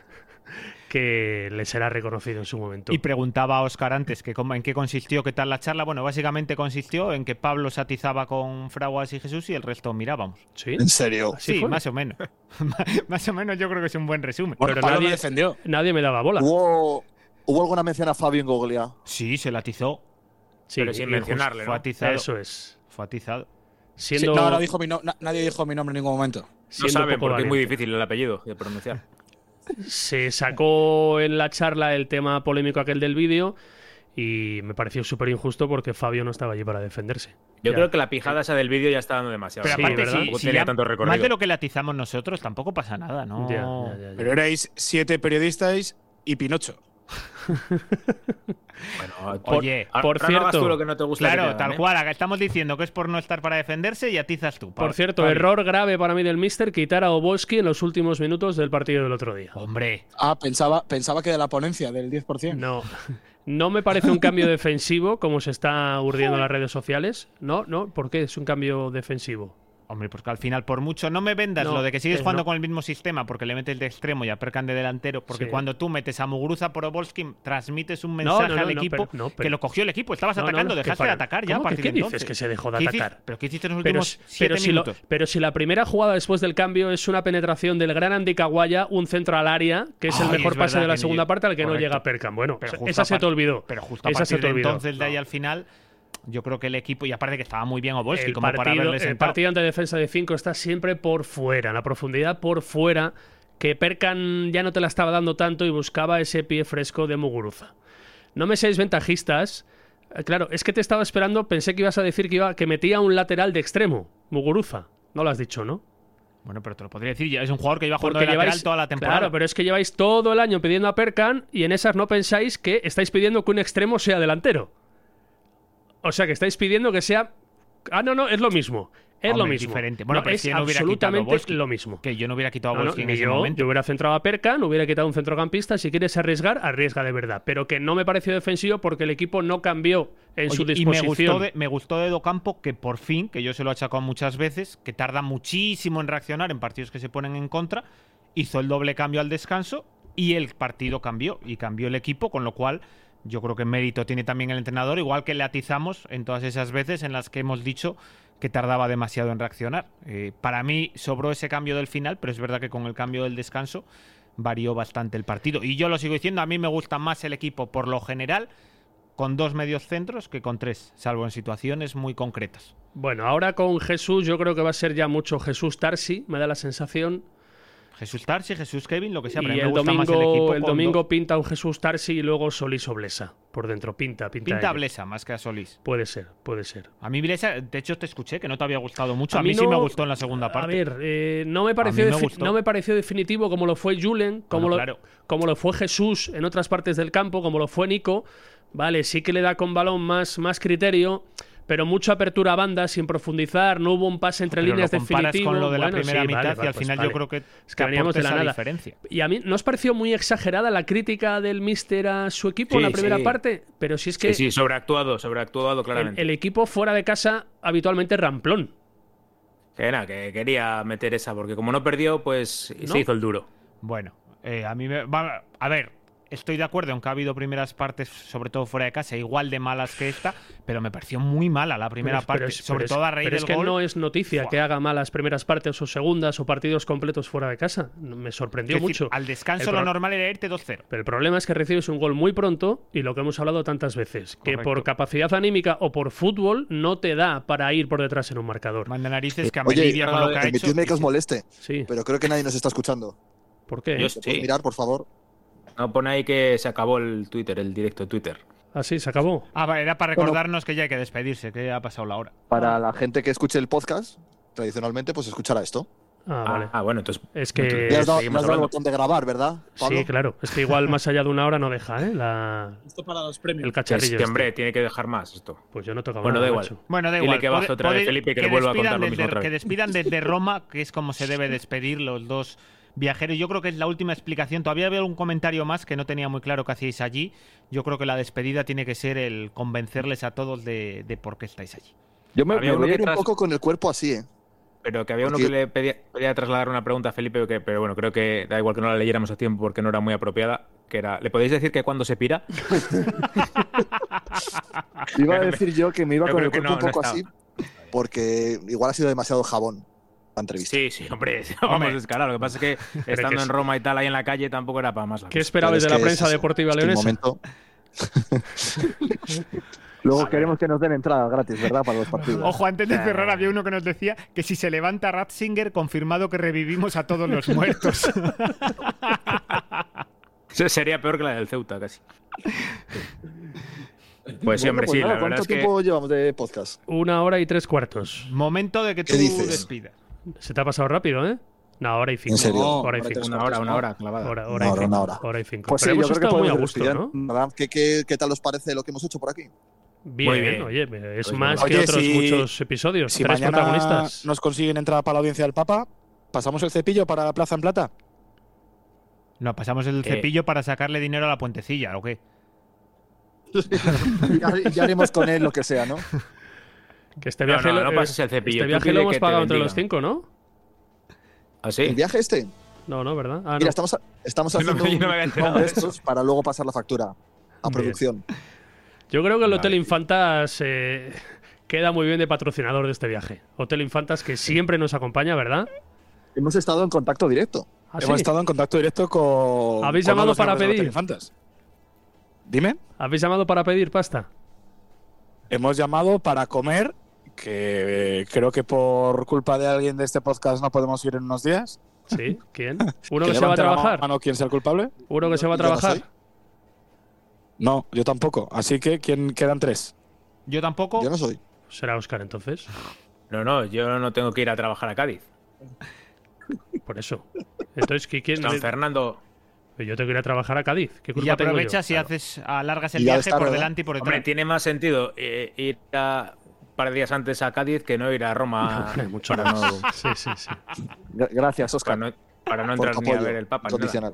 que le será reconocido en su momento. Y preguntaba a Oscar antes que cómo- en qué consistió, qué tal la charla. Bueno, básicamente consistió en que Pablo se atizaba con Fraguas y Jesús y el resto mirábamos. ¿Sí? ¿En serio? ¿Así Sí, fue? más o menos. más o menos yo creo que es un buen resumen. Bueno, Pero Pablo nadie- me defendió. Nadie me daba bola. ¿Hubo, ¿Hubo alguna mención a Fabio Ingoglia? Sí, se la atizó. Sí, pero sin mencionarle, Fue ¿no? atizado. Eso es. Fue atizado. Sí, Siendo, no, no dijo mi no- na- nadie dijo mi nombre en ningún momento. No saben porque es muy difícil el apellido de pronunciar. Se sacó en la charla el tema polémico aquel del vídeo y me pareció súper injusto porque Fabio no estaba allí para defenderse. Yo Ya. creo que la pijada esa del vídeo ya está dando demasiado. Pero Sí, aparte, ¿verdad? si, Tampoco si tenía ya- tanto recorrido. más de lo que le atizamos nosotros, tampoco pasa nada, ¿no? Ya, ya, ya, ya. Pero erais siete periodistas y Pinocho. Bueno, Oye, por no hagas cierto- tú lo que no te gusta que te Claro, tal ¿eh? cual. acá Estamos diciendo que es por no estar para defenderse y atizas tú. Por cierto, Pablo. error grave para mí del Mister quitar a Obolski en los últimos minutos del partido del otro día. Hombre, Ah, pensaba, pensaba que de la ponencia, del 10%. No, no me parece un cambio defensivo como se está urdiendo en las redes sociales. No, no, ¿por qué es un cambio defensivo? Hombre, porque al final, por mucho, no me vendas No, lo de que sigues jugando no. con el mismo sistema porque le metes de extremo y a Perkan de delantero, porque Sí. cuando tú metes a Muguruza por Obolski, transmites un mensaje no, al equipo pero- no, pero- que lo cogió el equipo. Estabas atacando, dejaste de atacar ya a ¿Cómo que partir qué de dices que se dejó de ¿Qué hici- atacar? ¿Pero qué hiciste en los Pero, últimos pero siete si lo- minutos? pero si la primera jugada después del cambio es una penetración del gran Andy Kawaya, un centro al área, que es el mejor es pase de la segunda parte al que no llega Perkan. Bueno, esa- se te olvidó. Pero justo a partir de entonces, de ahí al final, yo creo que el equipo, y aparte que estaba muy bien Obolski, el como para partido, haberle el partido ante defensa de 5 está siempre por fuera, la profundidad por fuera, que Perkan ya no te la estaba dando tanto y buscaba ese pie fresco de Muguruza. No me seáis ventajistas. Eh, Claro, es que te estaba esperando, pensé que ibas a decir que, iba, que metía un lateral de extremo, Muguruza. No lo has dicho, ¿no? Bueno, pero te lo podría decir, ya es un jugador que lleva jugando de lateral lleváis, toda la temporada. Claro, pero es que lleváis todo el año pidiendo a Perkan y en esas no pensáis que estáis pidiendo que un extremo sea delantero. O sea, que estáis pidiendo que sea... Ah, no, no, es lo mismo. Es lo mismo. diferente. Bueno, No, pero es si yo no hubiera quitado absolutamente Obolski. lo mismo. Que yo no hubiera quitado a No, no, en ese yo, momento. yo hubiera centrado a Perkan, hubiera quitado un centrocampista. Si quieres arriesgar, arriesga de verdad. Pero que no me pareció defensivo porque el equipo no cambió en su Oye, y me disposición. gustó, de, me gustó de Docampo que por fin, que yo se lo he achacado muchas veces, que tarda muchísimo en reaccionar en partidos que se ponen en contra, hizo el doble cambio al descanso y el partido cambió y cambió el equipo, con lo cual yo creo que mérito tiene también el entrenador, igual que le atizamos en todas esas veces en las que hemos dicho que tardaba demasiado en reaccionar. Eh, para mí sobró ese cambio del final, pero es verdad que con el cambio del descanso varió bastante el partido. Y yo lo sigo diciendo, a mí me gusta más el equipo por lo general con dos medios centros que con tres, salvo en situaciones muy concretas. Bueno, ahora con Jesús yo creo que va a ser ya mucho Jesús Tarsi, me da la sensación. Jesús Tarsi, Jesús Kevin, lo que sea, pero y me el gusta más domingo, el equipo el domingo pinta un Jesús Tarsi y luego Solís o Blesa. Por dentro, pinta, pinta. Pinta a. Blesa más que a Solís. Puede ser, puede ser. A mí Blesa, de hecho te escuché que no te había gustado mucho, a, A mí, mí sí me no- gustó en la segunda parte. A ver, eh, no, me pareció me no me pareció definitivo como lo fue Julen, como, Bueno, lo, claro. como lo fue Jesús en otras partes del campo, como lo fue Nico. Vale, sí que le da con balón más, más criterio, pero mucha apertura a banda sin profundizar. No hubo un pase entre Pero líneas lo comparas definitivo. con lo de la Bueno, primera sí, mitad vale, y al pues final vale. yo creo que, Es que veníamos de la esa nada. diferencia. Y a mí no os pareció muy exagerada la crítica del Mister a su equipo en la primera sí. parte, pero si es que Sí, sí, sobreactuado, sobreactuado claramente. el equipo fuera de casa habitualmente ramplón. Que nada, que quería meter esa, porque como no perdió, pues ¿No? se hizo el duro. Bueno, eh, a mí me. va- a ver, estoy de acuerdo en que ha habido primeras partes, sobre todo fuera de casa, igual de malas que esta, pero me pareció muy mala la primera Pero parte, pero es- sobre pero todo a raíz pero del es que gol. no es noticia que haga malas primeras partes o segundas o partidos completos fuera de casa. Me sorprendió decir, mucho. al descanso El lo pro- normal era irte 2-0. Pero el problema es que recibes un gol muy pronto y lo que hemos hablado tantas veces, que Correcto. por capacidad anímica o por fútbol no te da para ir por detrás en un marcador. Manda narices que a Oye, Melivia con lo que ha hecho. permitidme que os moleste, Sí, pero creo que nadie nos está escuchando. ¿por qué? Yo ¿Se puede sí. mirar, por favor? No, pone ahí que se acabó el Twitter, el directo de Twitter. Ah, sí, se acabó. Ah, era para recordarnos que ya hay que despedirse, que ya ha pasado la hora. Para la gente que escuche el podcast, tradicionalmente, pues escuchará esto. Ah, vale. Ah, bueno, entonces. Es que. Le has dado, has el botón de grabar, ¿verdad, Pablo? Sí, claro. Es que igual más allá de una hora no deja, ¿eh? La... Esto para los premios. El Que, es cacharrillo. que, este. hombre, tiene que dejar más esto. Pues yo no toca Bueno, nada, da igual. macho. Bueno, da Dile igual. que baje otra vez Felipe y que le vuelva a contar lo desde- mismo otra vez. Que despidan desde Roma, que es como se debe despedir los dos viajeros. Yo creo que es la última explicación. Todavía había un comentario más que no tenía muy claro qué hacíais allí. Yo creo que la despedida tiene que ser el convencerles a todos de, de por qué estáis allí. Yo me, Había me voy a que un poco con el cuerpo así, ¿eh? Pero que había uno que le pedía, pedía trasladar una pregunta a Felipe, que, pero bueno, creo que da igual que no la leyéramos a tiempo porque no era muy apropiada. Que era, ¿le podéis decir que cuando se pira? Iba a decir yo que me iba Yo con el que cuerpo no, un poco no así, porque igual ha sido demasiado jabón la entrevista. Sí, sí, hombre, vamos a descarar. Lo que pasa es que que estando es- en Roma y tal, ahí en la calle, tampoco era para más la ¿Qué esperabais de la es que prensa es deportiva es que leonesa? momento- Luego queremos que nos den entradas gratis, ¿verdad? Para los partidos. Ojo, antes de cerrar había uno que nos decía que si se levanta Ratzinger, confirmado que revivimos a todos los muertos. Se- Sería peor que la del Ceuta, casi. Pues sí, Bueno, hombre, pues sí, nada, la verdad ¿Cuánto es que... tiempo llevamos de podcast? Una hora y tres cuartos. Momento de que tú despidas. Se te ha pasado rápido, ¿eh? Una hora y cinco. ¿En serio? Hora y Hora y cinco. Una hora, una hora clavada. Hora, hora Una y hora, cinco. una hora. Hora y cinco. Pues sí, Pero yo hemos creo que estado muy a gusto, ¿no? ¿verdad? ¿Qué, qué, qué tal os parece lo que hemos hecho por aquí? Bien, Muy bien. oye, es Pues más que Oye, otros si- muchos episodios. Si Tres mañana protagonistas. nos consiguen entrada para la audiencia del Papa, ¿pasamos el cepillo para la Plaza en Plata? No, pasamos el Eh. cepillo para sacarle dinero a la puentecilla, ¿o qué? ya, ya haremos con él lo que sea, ¿no? Que este No, viaje, no, lo, no pases el cepillo, Este tú viaje pide lo hemos pagado entre los cinco, ¿no? ¿Ah, ¿El sí? viaje este? No, no, ¿verdad? Ah, no. Mira, estamos, estamos no haciendo no un eso. estos para luego pasar la factura a Bien. producción. Yo creo que el. Hotel Infantas eh, queda muy bien de patrocinador de este viaje. Hotel Infantas que siempre nos acompaña, ¿verdad? Hemos estado en contacto directo. ¿Ah, Hemos sí? estado en contacto directo con. ¿Habéis con llamado para pedir? Infantas. Dime. ¿Habéis llamado para pedir pasta? Hemos llamado para comer, que creo que por culpa de alguien de este podcast no podemos ir en unos días. Sí, ¿quién? ¿Uno Que que se va a trabajar? mano quién sea el culpable. ¿Uno que se va a Yo no trabajar? No, yo tampoco. Así que ¿quién quedan tres? Yo tampoco. Yo no soy. Será Oscar entonces. No, no, yo no tengo que ir a trabajar a Cádiz. Por eso. Entonces, ¿qui- ¿quién? San Fernando. Yo tengo que ir a trabajar a Cádiz. ¿Qué Y culpa tengo yo? aprovechas y haces, alargas el Y viaje está, por ¿verdad? delante y por detrás. Hombre, tiene más sentido eh, ir a par de días antes a Cádiz que no ir a Roma Mucho para, no, Sí, sí, sí. Gra- Gracias, Oscar. para no, para no entrar ni a ver el Papa. incondicional.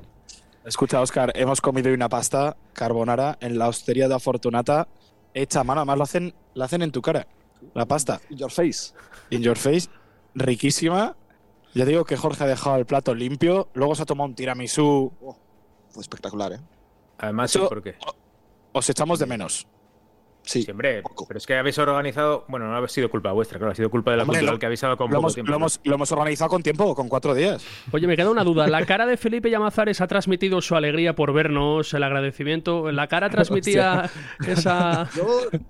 Escucha, Oscar, hemos comido hoy una pasta carbonara en la hostería de Afortunata hecha a mano. Además, lo hacen, la hacen en tu cara. La pasta. In your face. In your face. Riquísima. Ya digo que Jorge ha dejado el plato limpio. Luego se ha tomado un tiramisú. Fue espectacular, ¿eh? Además, sí, Eso- porque. Os echamos de menos. Sí. Poco. pero es que habéis organizado. Bueno, no ha sido culpa vuestra, claro, ha sido culpa de la Hombre, cultural lo- que habéis dado con Lo poco hemos, tiempo. lo hemos- lo hemos organizado con tiempo, con cuatro días. Oye, me queda una duda. ¿La cara de Felipe Llamazares ha transmitido su alegría por vernos, el agradecimiento? ¿La cara transmitía esa, Yo,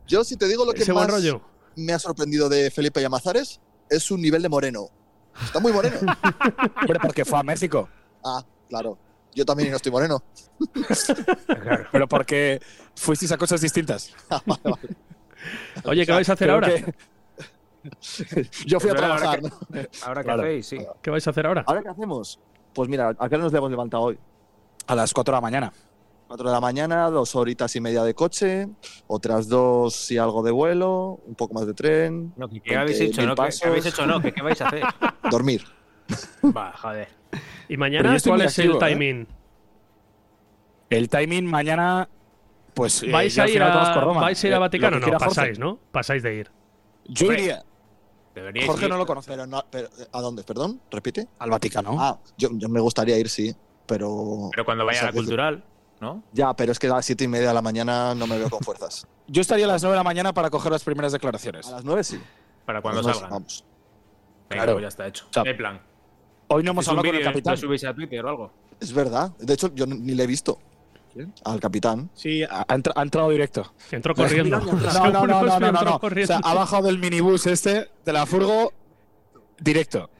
yo, si te digo lo que ese buen más rollo? me ha sorprendido de Felipe Llamazares, es su nivel de moreno. Está muy moreno. Hombre, porque fue a México. ah, claro. Yo también y no estoy moreno. Pero porque fuisteis a cosas distintas. Ah, vale, vale. Oye, ¿qué vais a hacer ahora? que- Yo fui a ahora trabajar. que- ¿no? Ahora que Claro. hacéis, sí. ¿Qué vais a hacer ahora? ¿Ahora qué hacemos? Pues mira, ¿a qué hora nos hemos levantado hoy? A las 4 de la mañana. 4 de la mañana, dos horitas y media de coche, otras dos y algo de vuelo, un poco más de tren, No, ¿Qué habéis 20.000 hecho? No, ¿Qué- pasos. ¿Qué habéis hecho? No, ¿qué, qué vais a hacer? dormir. Va, joder. ¿Y mañana cuál es el ¿eh? timing? El timing mañana, pues. eh, ¿Vais a ir a, Roma. ¿vais a, ir a Eh, Vaticano? No, pasáis, ¿no? Pasáis de ir. Yo Hombre, iría Deberíais Jorge ir. no lo conoce. Pero no, pero, ¿A dónde? ¿Perdón? ¿Repite? Al Vaticano. Ah, yo, yo me gustaría ir, sí, pero... Pero cuando vaya o sea, a la cultural, ¿no? Ya, pero es que a las siete y media de la mañana no me veo con fuerzas. Yo estaría a las 9 de la mañana para coger las primeras declaraciones. A las nueve sí. Para cuando salgan. Vamos. Venga, Claro. pues ya está hecho. Hay plan. Hoy no hemos hablado con el capitán. ¿Lo subís a Twitter o algo? Es verdad. De hecho, yo ni le he visto. Al capitán. Sí, ha, ha entra- ha entrado directo. Entró corriendo. No, no, no, no, no, no. O sea, ha bajado del minibús este, de la furgo, directo.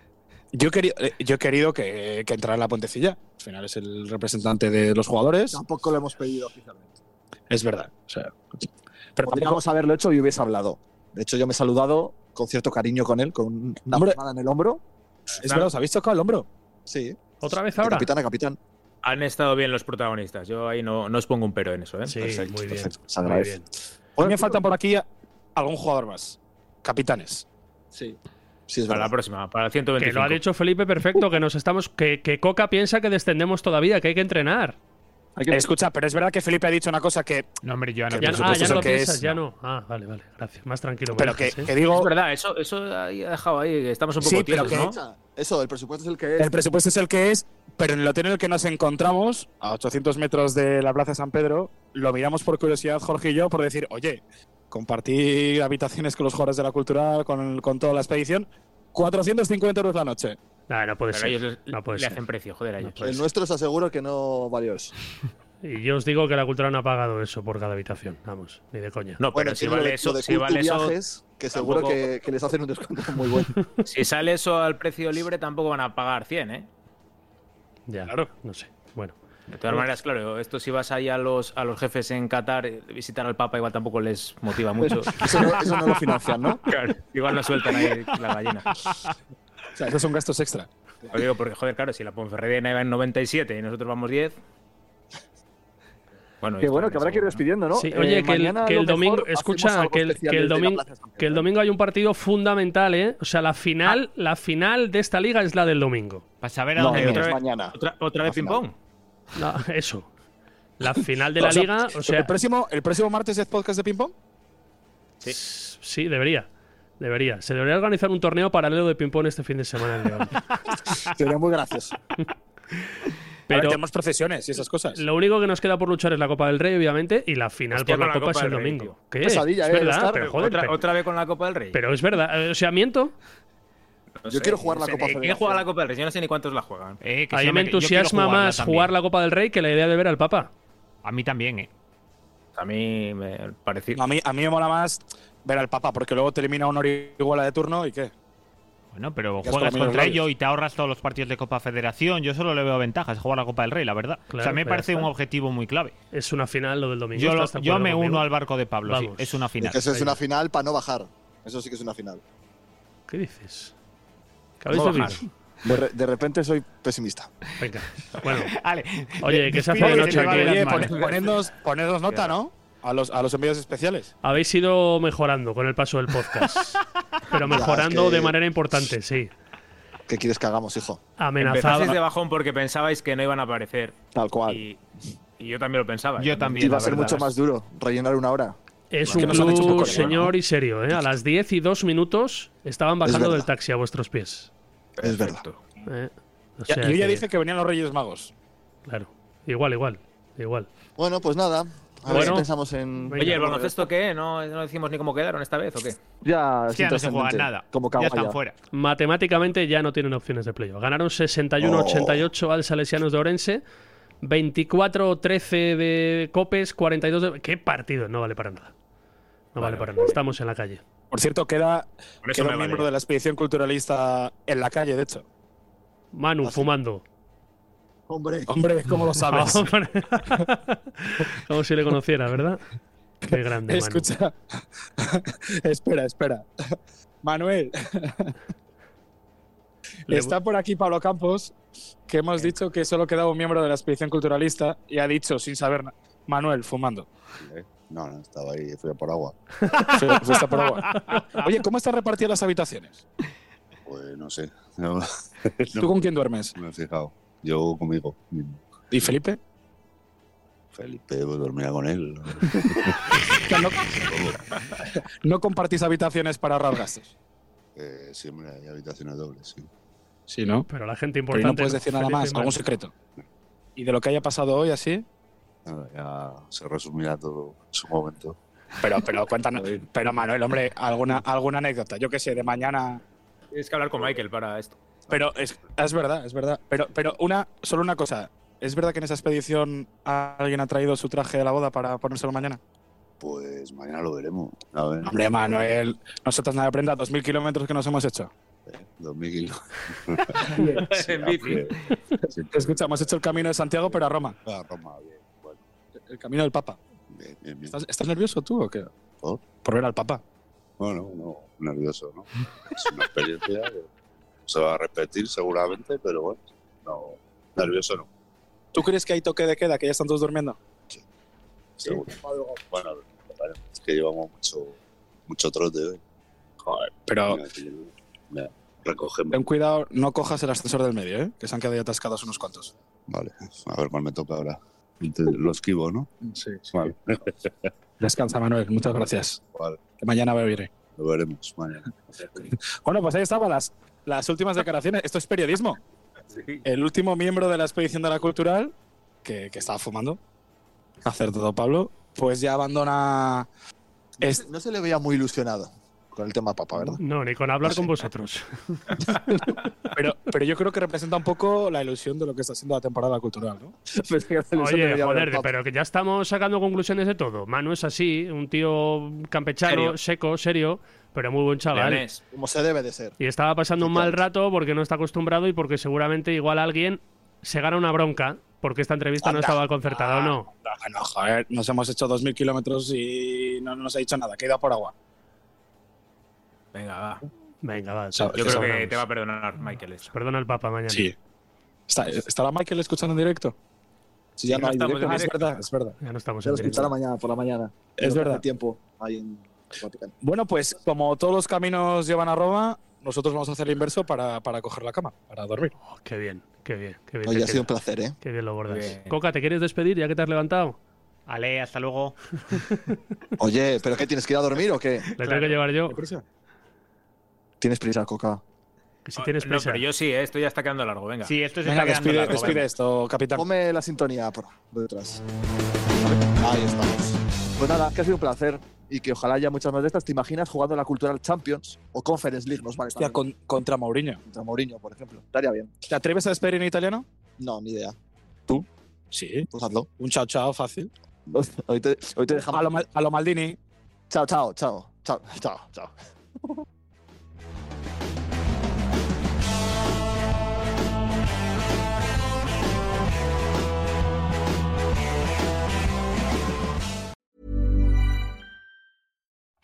Yo he querido, eh, yo he querido que, que entrara en la puentecilla. Al final es el representante de los jugadores. Tampoco lo hemos pedido oficialmente. Es verdad. O sea, pero Podríamos haberlo hecho y hubiese hablado. De hecho, yo me he saludado con cierto cariño con él, con una Hombre. palmada en el hombro. Es verdad, ¿os habéis tocado el hombro? Sí. ¿Otra vez De ahora? capitán a capitán. Han estado bien los protagonistas. Yo ahí no, no os pongo un pero en eso, ¿eh? Sí, Perfecto, muy bien. perfecto. Se Muy agradece. bien. A mí me faltan por aquí algún jugador más. Capitanes. Sí. Sí, es Para la próxima, para el Que 125. lo ha dicho Felipe perfecto, que nos estamos. Que, que Coca piensa que descendemos todavía, que hay que entrenar. Escucha, pero es verdad que Felipe ha dicho una cosa que. No, hombre, yo no Que Ya, ah, ya no lo que piensas, es- ya no. Ah, vale, vale, gracias. Más tranquilo. me Pero que, ¿eh? que digo. Es verdad, eso, eso ha dejado ahí. que Estamos un poco Sí, pero tiesos, que- ¿no? Eso, el presupuesto es el que es. El presupuesto es el que es, pero en el hotel en el que nos encontramos, a 800 metros de la Plaza San Pedro, lo miramos por curiosidad, Jorge y yo, por decir, oye, compartir habitaciones con los jugadores de la cultural, con, con toda la expedición, 450 euros la noche. No puede Pero ser. ellos le, no puede le ser. hacen precio, joder, a ellos. el nuestro os aseguro que no valió eso. Y yo os digo que la cultura no ha pagado eso por cada habitación. Vamos, ni de coña. No, pero Bueno, si vale eso, de si vale eso, viajes, que seguro tampoco- que, que les hacen un descuento muy bueno. si sale eso al precio libre, tampoco van a pagar 100, ¿eh? Ya, no sé. Bueno. De todas maneras, claro, esto si vas ahí a los, a los jefes en Qatar, visitar al Papa igual tampoco les motiva mucho. Eso no, eso no lo financian, ¿no? Claro, igual no sueltan ahí la gallina. O sea, esos son gastos extra. Lo digo porque, joder, claro, si la Ponferradina iba en 97 y nosotros vamos 10. Bueno, Que bueno, que habrá que ir despidiendo, ¿no? Sí, Eh, oye, que el, que domingo, escucha, que el, que domingo, que el domingo hay un partido fundamental, ¿eh? O sea, la final, la final de esta liga es la del domingo. Para saber a dónde no, es vez- mañana. ¿Otra, otra vez ping-pong? No, eso. La final de la O sea, liga, o sea, ¿el, próximo, ¿El próximo martes es podcast de ping-pong? sí, debería. Debería. Se debería organizar un torneo paralelo de ping-pong este fin de semana en León. Sería muy gracioso. Pero tenemos procesiones y esas cosas. lo único que nos queda por luchar es la Copa del Rey, obviamente, y la final Hostia, por la Copa, Copa es el del Rey, domingo. ¿Qué? Pesadilla, es ¿eh? verdad, Estar- pero joder, ¿Otra, pero, otra vez con la Copa del Rey? pero es verdad. eh, O sea, miento. No Yo quiero jugar la sé, Copa ¿de ¿Quién Federación. juega la Copa del Rey? Yo no sé ni cuántos la juegan. Eh, que A mí me entusiasma más también. jugar la Copa del Rey que la idea de ver al Papa. A mí también, ¿eh? A mí me pareció. A mí, a mí me mola más ver al Papa, porque luego te elimina una orihuela de turno y qué. Bueno, pero juegas contra ello y te ahorras todos los partidos de Copa Federación. Yo solo le veo ventajas a jugar la Copa del Rey, la verdad. o sea, me parece un objetivo muy clave. Es una final lo del domingo. Yo, lo- ¿estás de yo acuerdo me conmigo? uno al barco de Pablo, sí. Es una final. Que eso es Venga. una final para no bajar. Eso sí que es una final. ¿Qué dices? ¿Qué habéis ¿Cómo bebido? De, re- de repente soy pesimista. Venga. Bueno, Vale. Oye, que se hace de noche aquí. Oye, ponednos, ponednos nota, ¿no? A los, a los envíos especiales. habéis ido mejorando con el paso del podcast. Pero mejorando que- de manera importante, sí. ¿Qué quieres que hagamos, hijo? Empezasteis de bajón porque pensabais que no iban a aparecer. Tal cual. Y, y yo también lo pensaba. Yo también. Iba a ser verdad. mucho más duro rellenar una hora. Es un señor y serio, ¿eh? A las 10 y 2 minutos estaban bajando del taxi a vuestros pies. Es verdad. ¿eh? O Ya- sea yo ya que- dije que venían los Reyes Magos. Claro. Igual, igual. Igual. Bueno, pues nada. A ver Bueno. si pensamos en. Oye, ¿el baloncesto qué? ¿No, ¿No decimos ni cómo quedaron esta vez o qué? Ya, es Ya no se juega nada. Como ya están fuera. Matemáticamente ya no tienen opciones de playoff. Ganaron 61-88 al Salesianos de Orense. 24-13 de Copes, 42 de... ¿Qué partido? No vale para nada. No vale, para nada. Estamos en la calle. Por cierto, queda, Por queda un vale. miembro de la expedición culturalista en la calle, de hecho. Manu, fumando. Hombre. Hombre, ¿cómo lo sabes? Como si le conociera, ¿verdad? Qué grande, Manu. Escucha. espera, espera. Manuel. Le- Está por aquí Pablo Campos, que hemos dicho que solo quedaba un miembro de la expedición culturalista y ha dicho, sin saber nada, Manuel, fumando. No, no, estaba ahí, fui a por agua. Fu- fuiste por agua. Oye, ¿cómo están repartidas las habitaciones? Pues no sé. No, ¿Tú con quién duermes? no me he fijado. Yo conmigo mismo. ¿Y Felipe? Felipe, pues dormía con él. No, no compartís habitaciones para ahorrar gastos. Eh, siempre hay habitaciones dobles, sí. Sí, ¿no? Pero la gente Pero importante. no puedes decir nada Felipe más, algún secreto. Y de lo que haya pasado hoy, así. Nada, ya se resumirá todo en su momento. Pero, pero cuéntanos. Pero Manuel, hombre, alguna, alguna anécdota. Yo qué sé, de mañana. Tienes que hablar con Michael para esto. Pero es, es verdad, es verdad. Pero, pero una, solo una cosa. ¿Es verdad que en esa expedición alguien ha traído su traje de la boda para ponérselo mañana? Pues mañana lo veremos. A ver. Hombre, Manuel, nosotros nada prenda, dos mil kilómetros que nos hemos hecho. 2000 kilómetros. En bici. Escucha, hemos hecho el camino de Santiago, pero a Roma. A Roma, bien. Bueno, El camino del Papa. bien, bien, bien. ¿Estás, estás nervioso tú o qué? ¿Por? Por ver al Papa. Bueno, no, nervioso, ¿no? Es una experiencia que se va a repetir seguramente, pero bueno, no, nervioso no, ¿Tú crees que hay toque de queda, que ya están todos durmiendo? seguro. Bueno, es que llevamos mucho, mucho trote hoy. Joder, pero Mira, recogemos. ten cuidado, no cojas el ascensor del medio, ¿eh? Que se han quedado atascados unos cuantos. Vale, a ver cuál me toca ahora. Lo esquivo, ¿no? Sí. Vale, Descansa, Manuel. Muchas gracias. vale, Que mañana veré. lo veremos mañana. Bueno, pues ahí estaban las, las últimas declaraciones. Esto es periodismo. El último miembro de la expedición de la cultural, que, que estaba fumando, acertado Pablo, pues ya abandona. Es, No se le veía muy ilusionado con el tema papa, ¿verdad? No, ni con hablar con vosotros. pero, pero yo creo que representa un poco la ilusión de lo que está siendo la temporada cultural, ¿no? Oye, joder, pero que ya estamos sacando conclusiones de todo. Manu es así, un tío campechano, Serio. seco, serio, pero muy buen chaval. Leonés. Como se debe de ser. Y estaba pasando un mal rato porque no está acostumbrado y porque seguramente igual alguien se gana una bronca porque esta entrevista no estaba concertada o no. No, no, joder, nos hemos hecho 2.000 kilómetros y no nos ha dicho nada, que ha ido por agua. Venga, va. Venga, va. Yo creo sabremos. que te va a perdonar Michael eso. Perdona al Papa mañana. Sí. ¿Está, ¿Estará Michael escuchando en directo? Si ya Sí, no no hay directo, es verdad, es verdad. Ya no estamos se en lo escuchará mañana por la mañana. Es hace verdad. tiempo ahí en el Vaticano. Bueno, pues como todos los caminos llevan a Roma, nosotros vamos a hacer el inverso para, para coger la cama, para dormir. Oh, qué bien, qué bien, qué bien. Oye, ha sido un placer, ¿eh? Qué bien lo bordas. Bien. Coca, ¿te quieres despedir ya que te has levantado? Ale, hasta luego. Oye, ¿pero qué tienes que ir a dormir o qué? Le tengo que llevar yo. Tienes prisa, Coca. Que si tienes No, prisa. pero yo sí, eh, esto ya está quedando largo, venga. Sí, esto se Venga, está quedando despide, largo, despide venga. esto, capitán. Ponme la sintonía por detrás. Ahí estamos. Pues nada, que ha sido un placer y que ojalá haya muchas más de estas. ¿Te imaginas jugando la Cultural Champions o Conference League? Nos vale Hostia, con- contra Mourinho. Contra Mourinho, por ejemplo. Estaría bien. ¿Te atreves a despedir en italiano? No, ni idea. Sí. Pues hazlo. Un chao chao fácil. Hoy te, hoy te dejamos. A lo, a lo Maldini. Chao, chao, chao. Chao, chao, chao.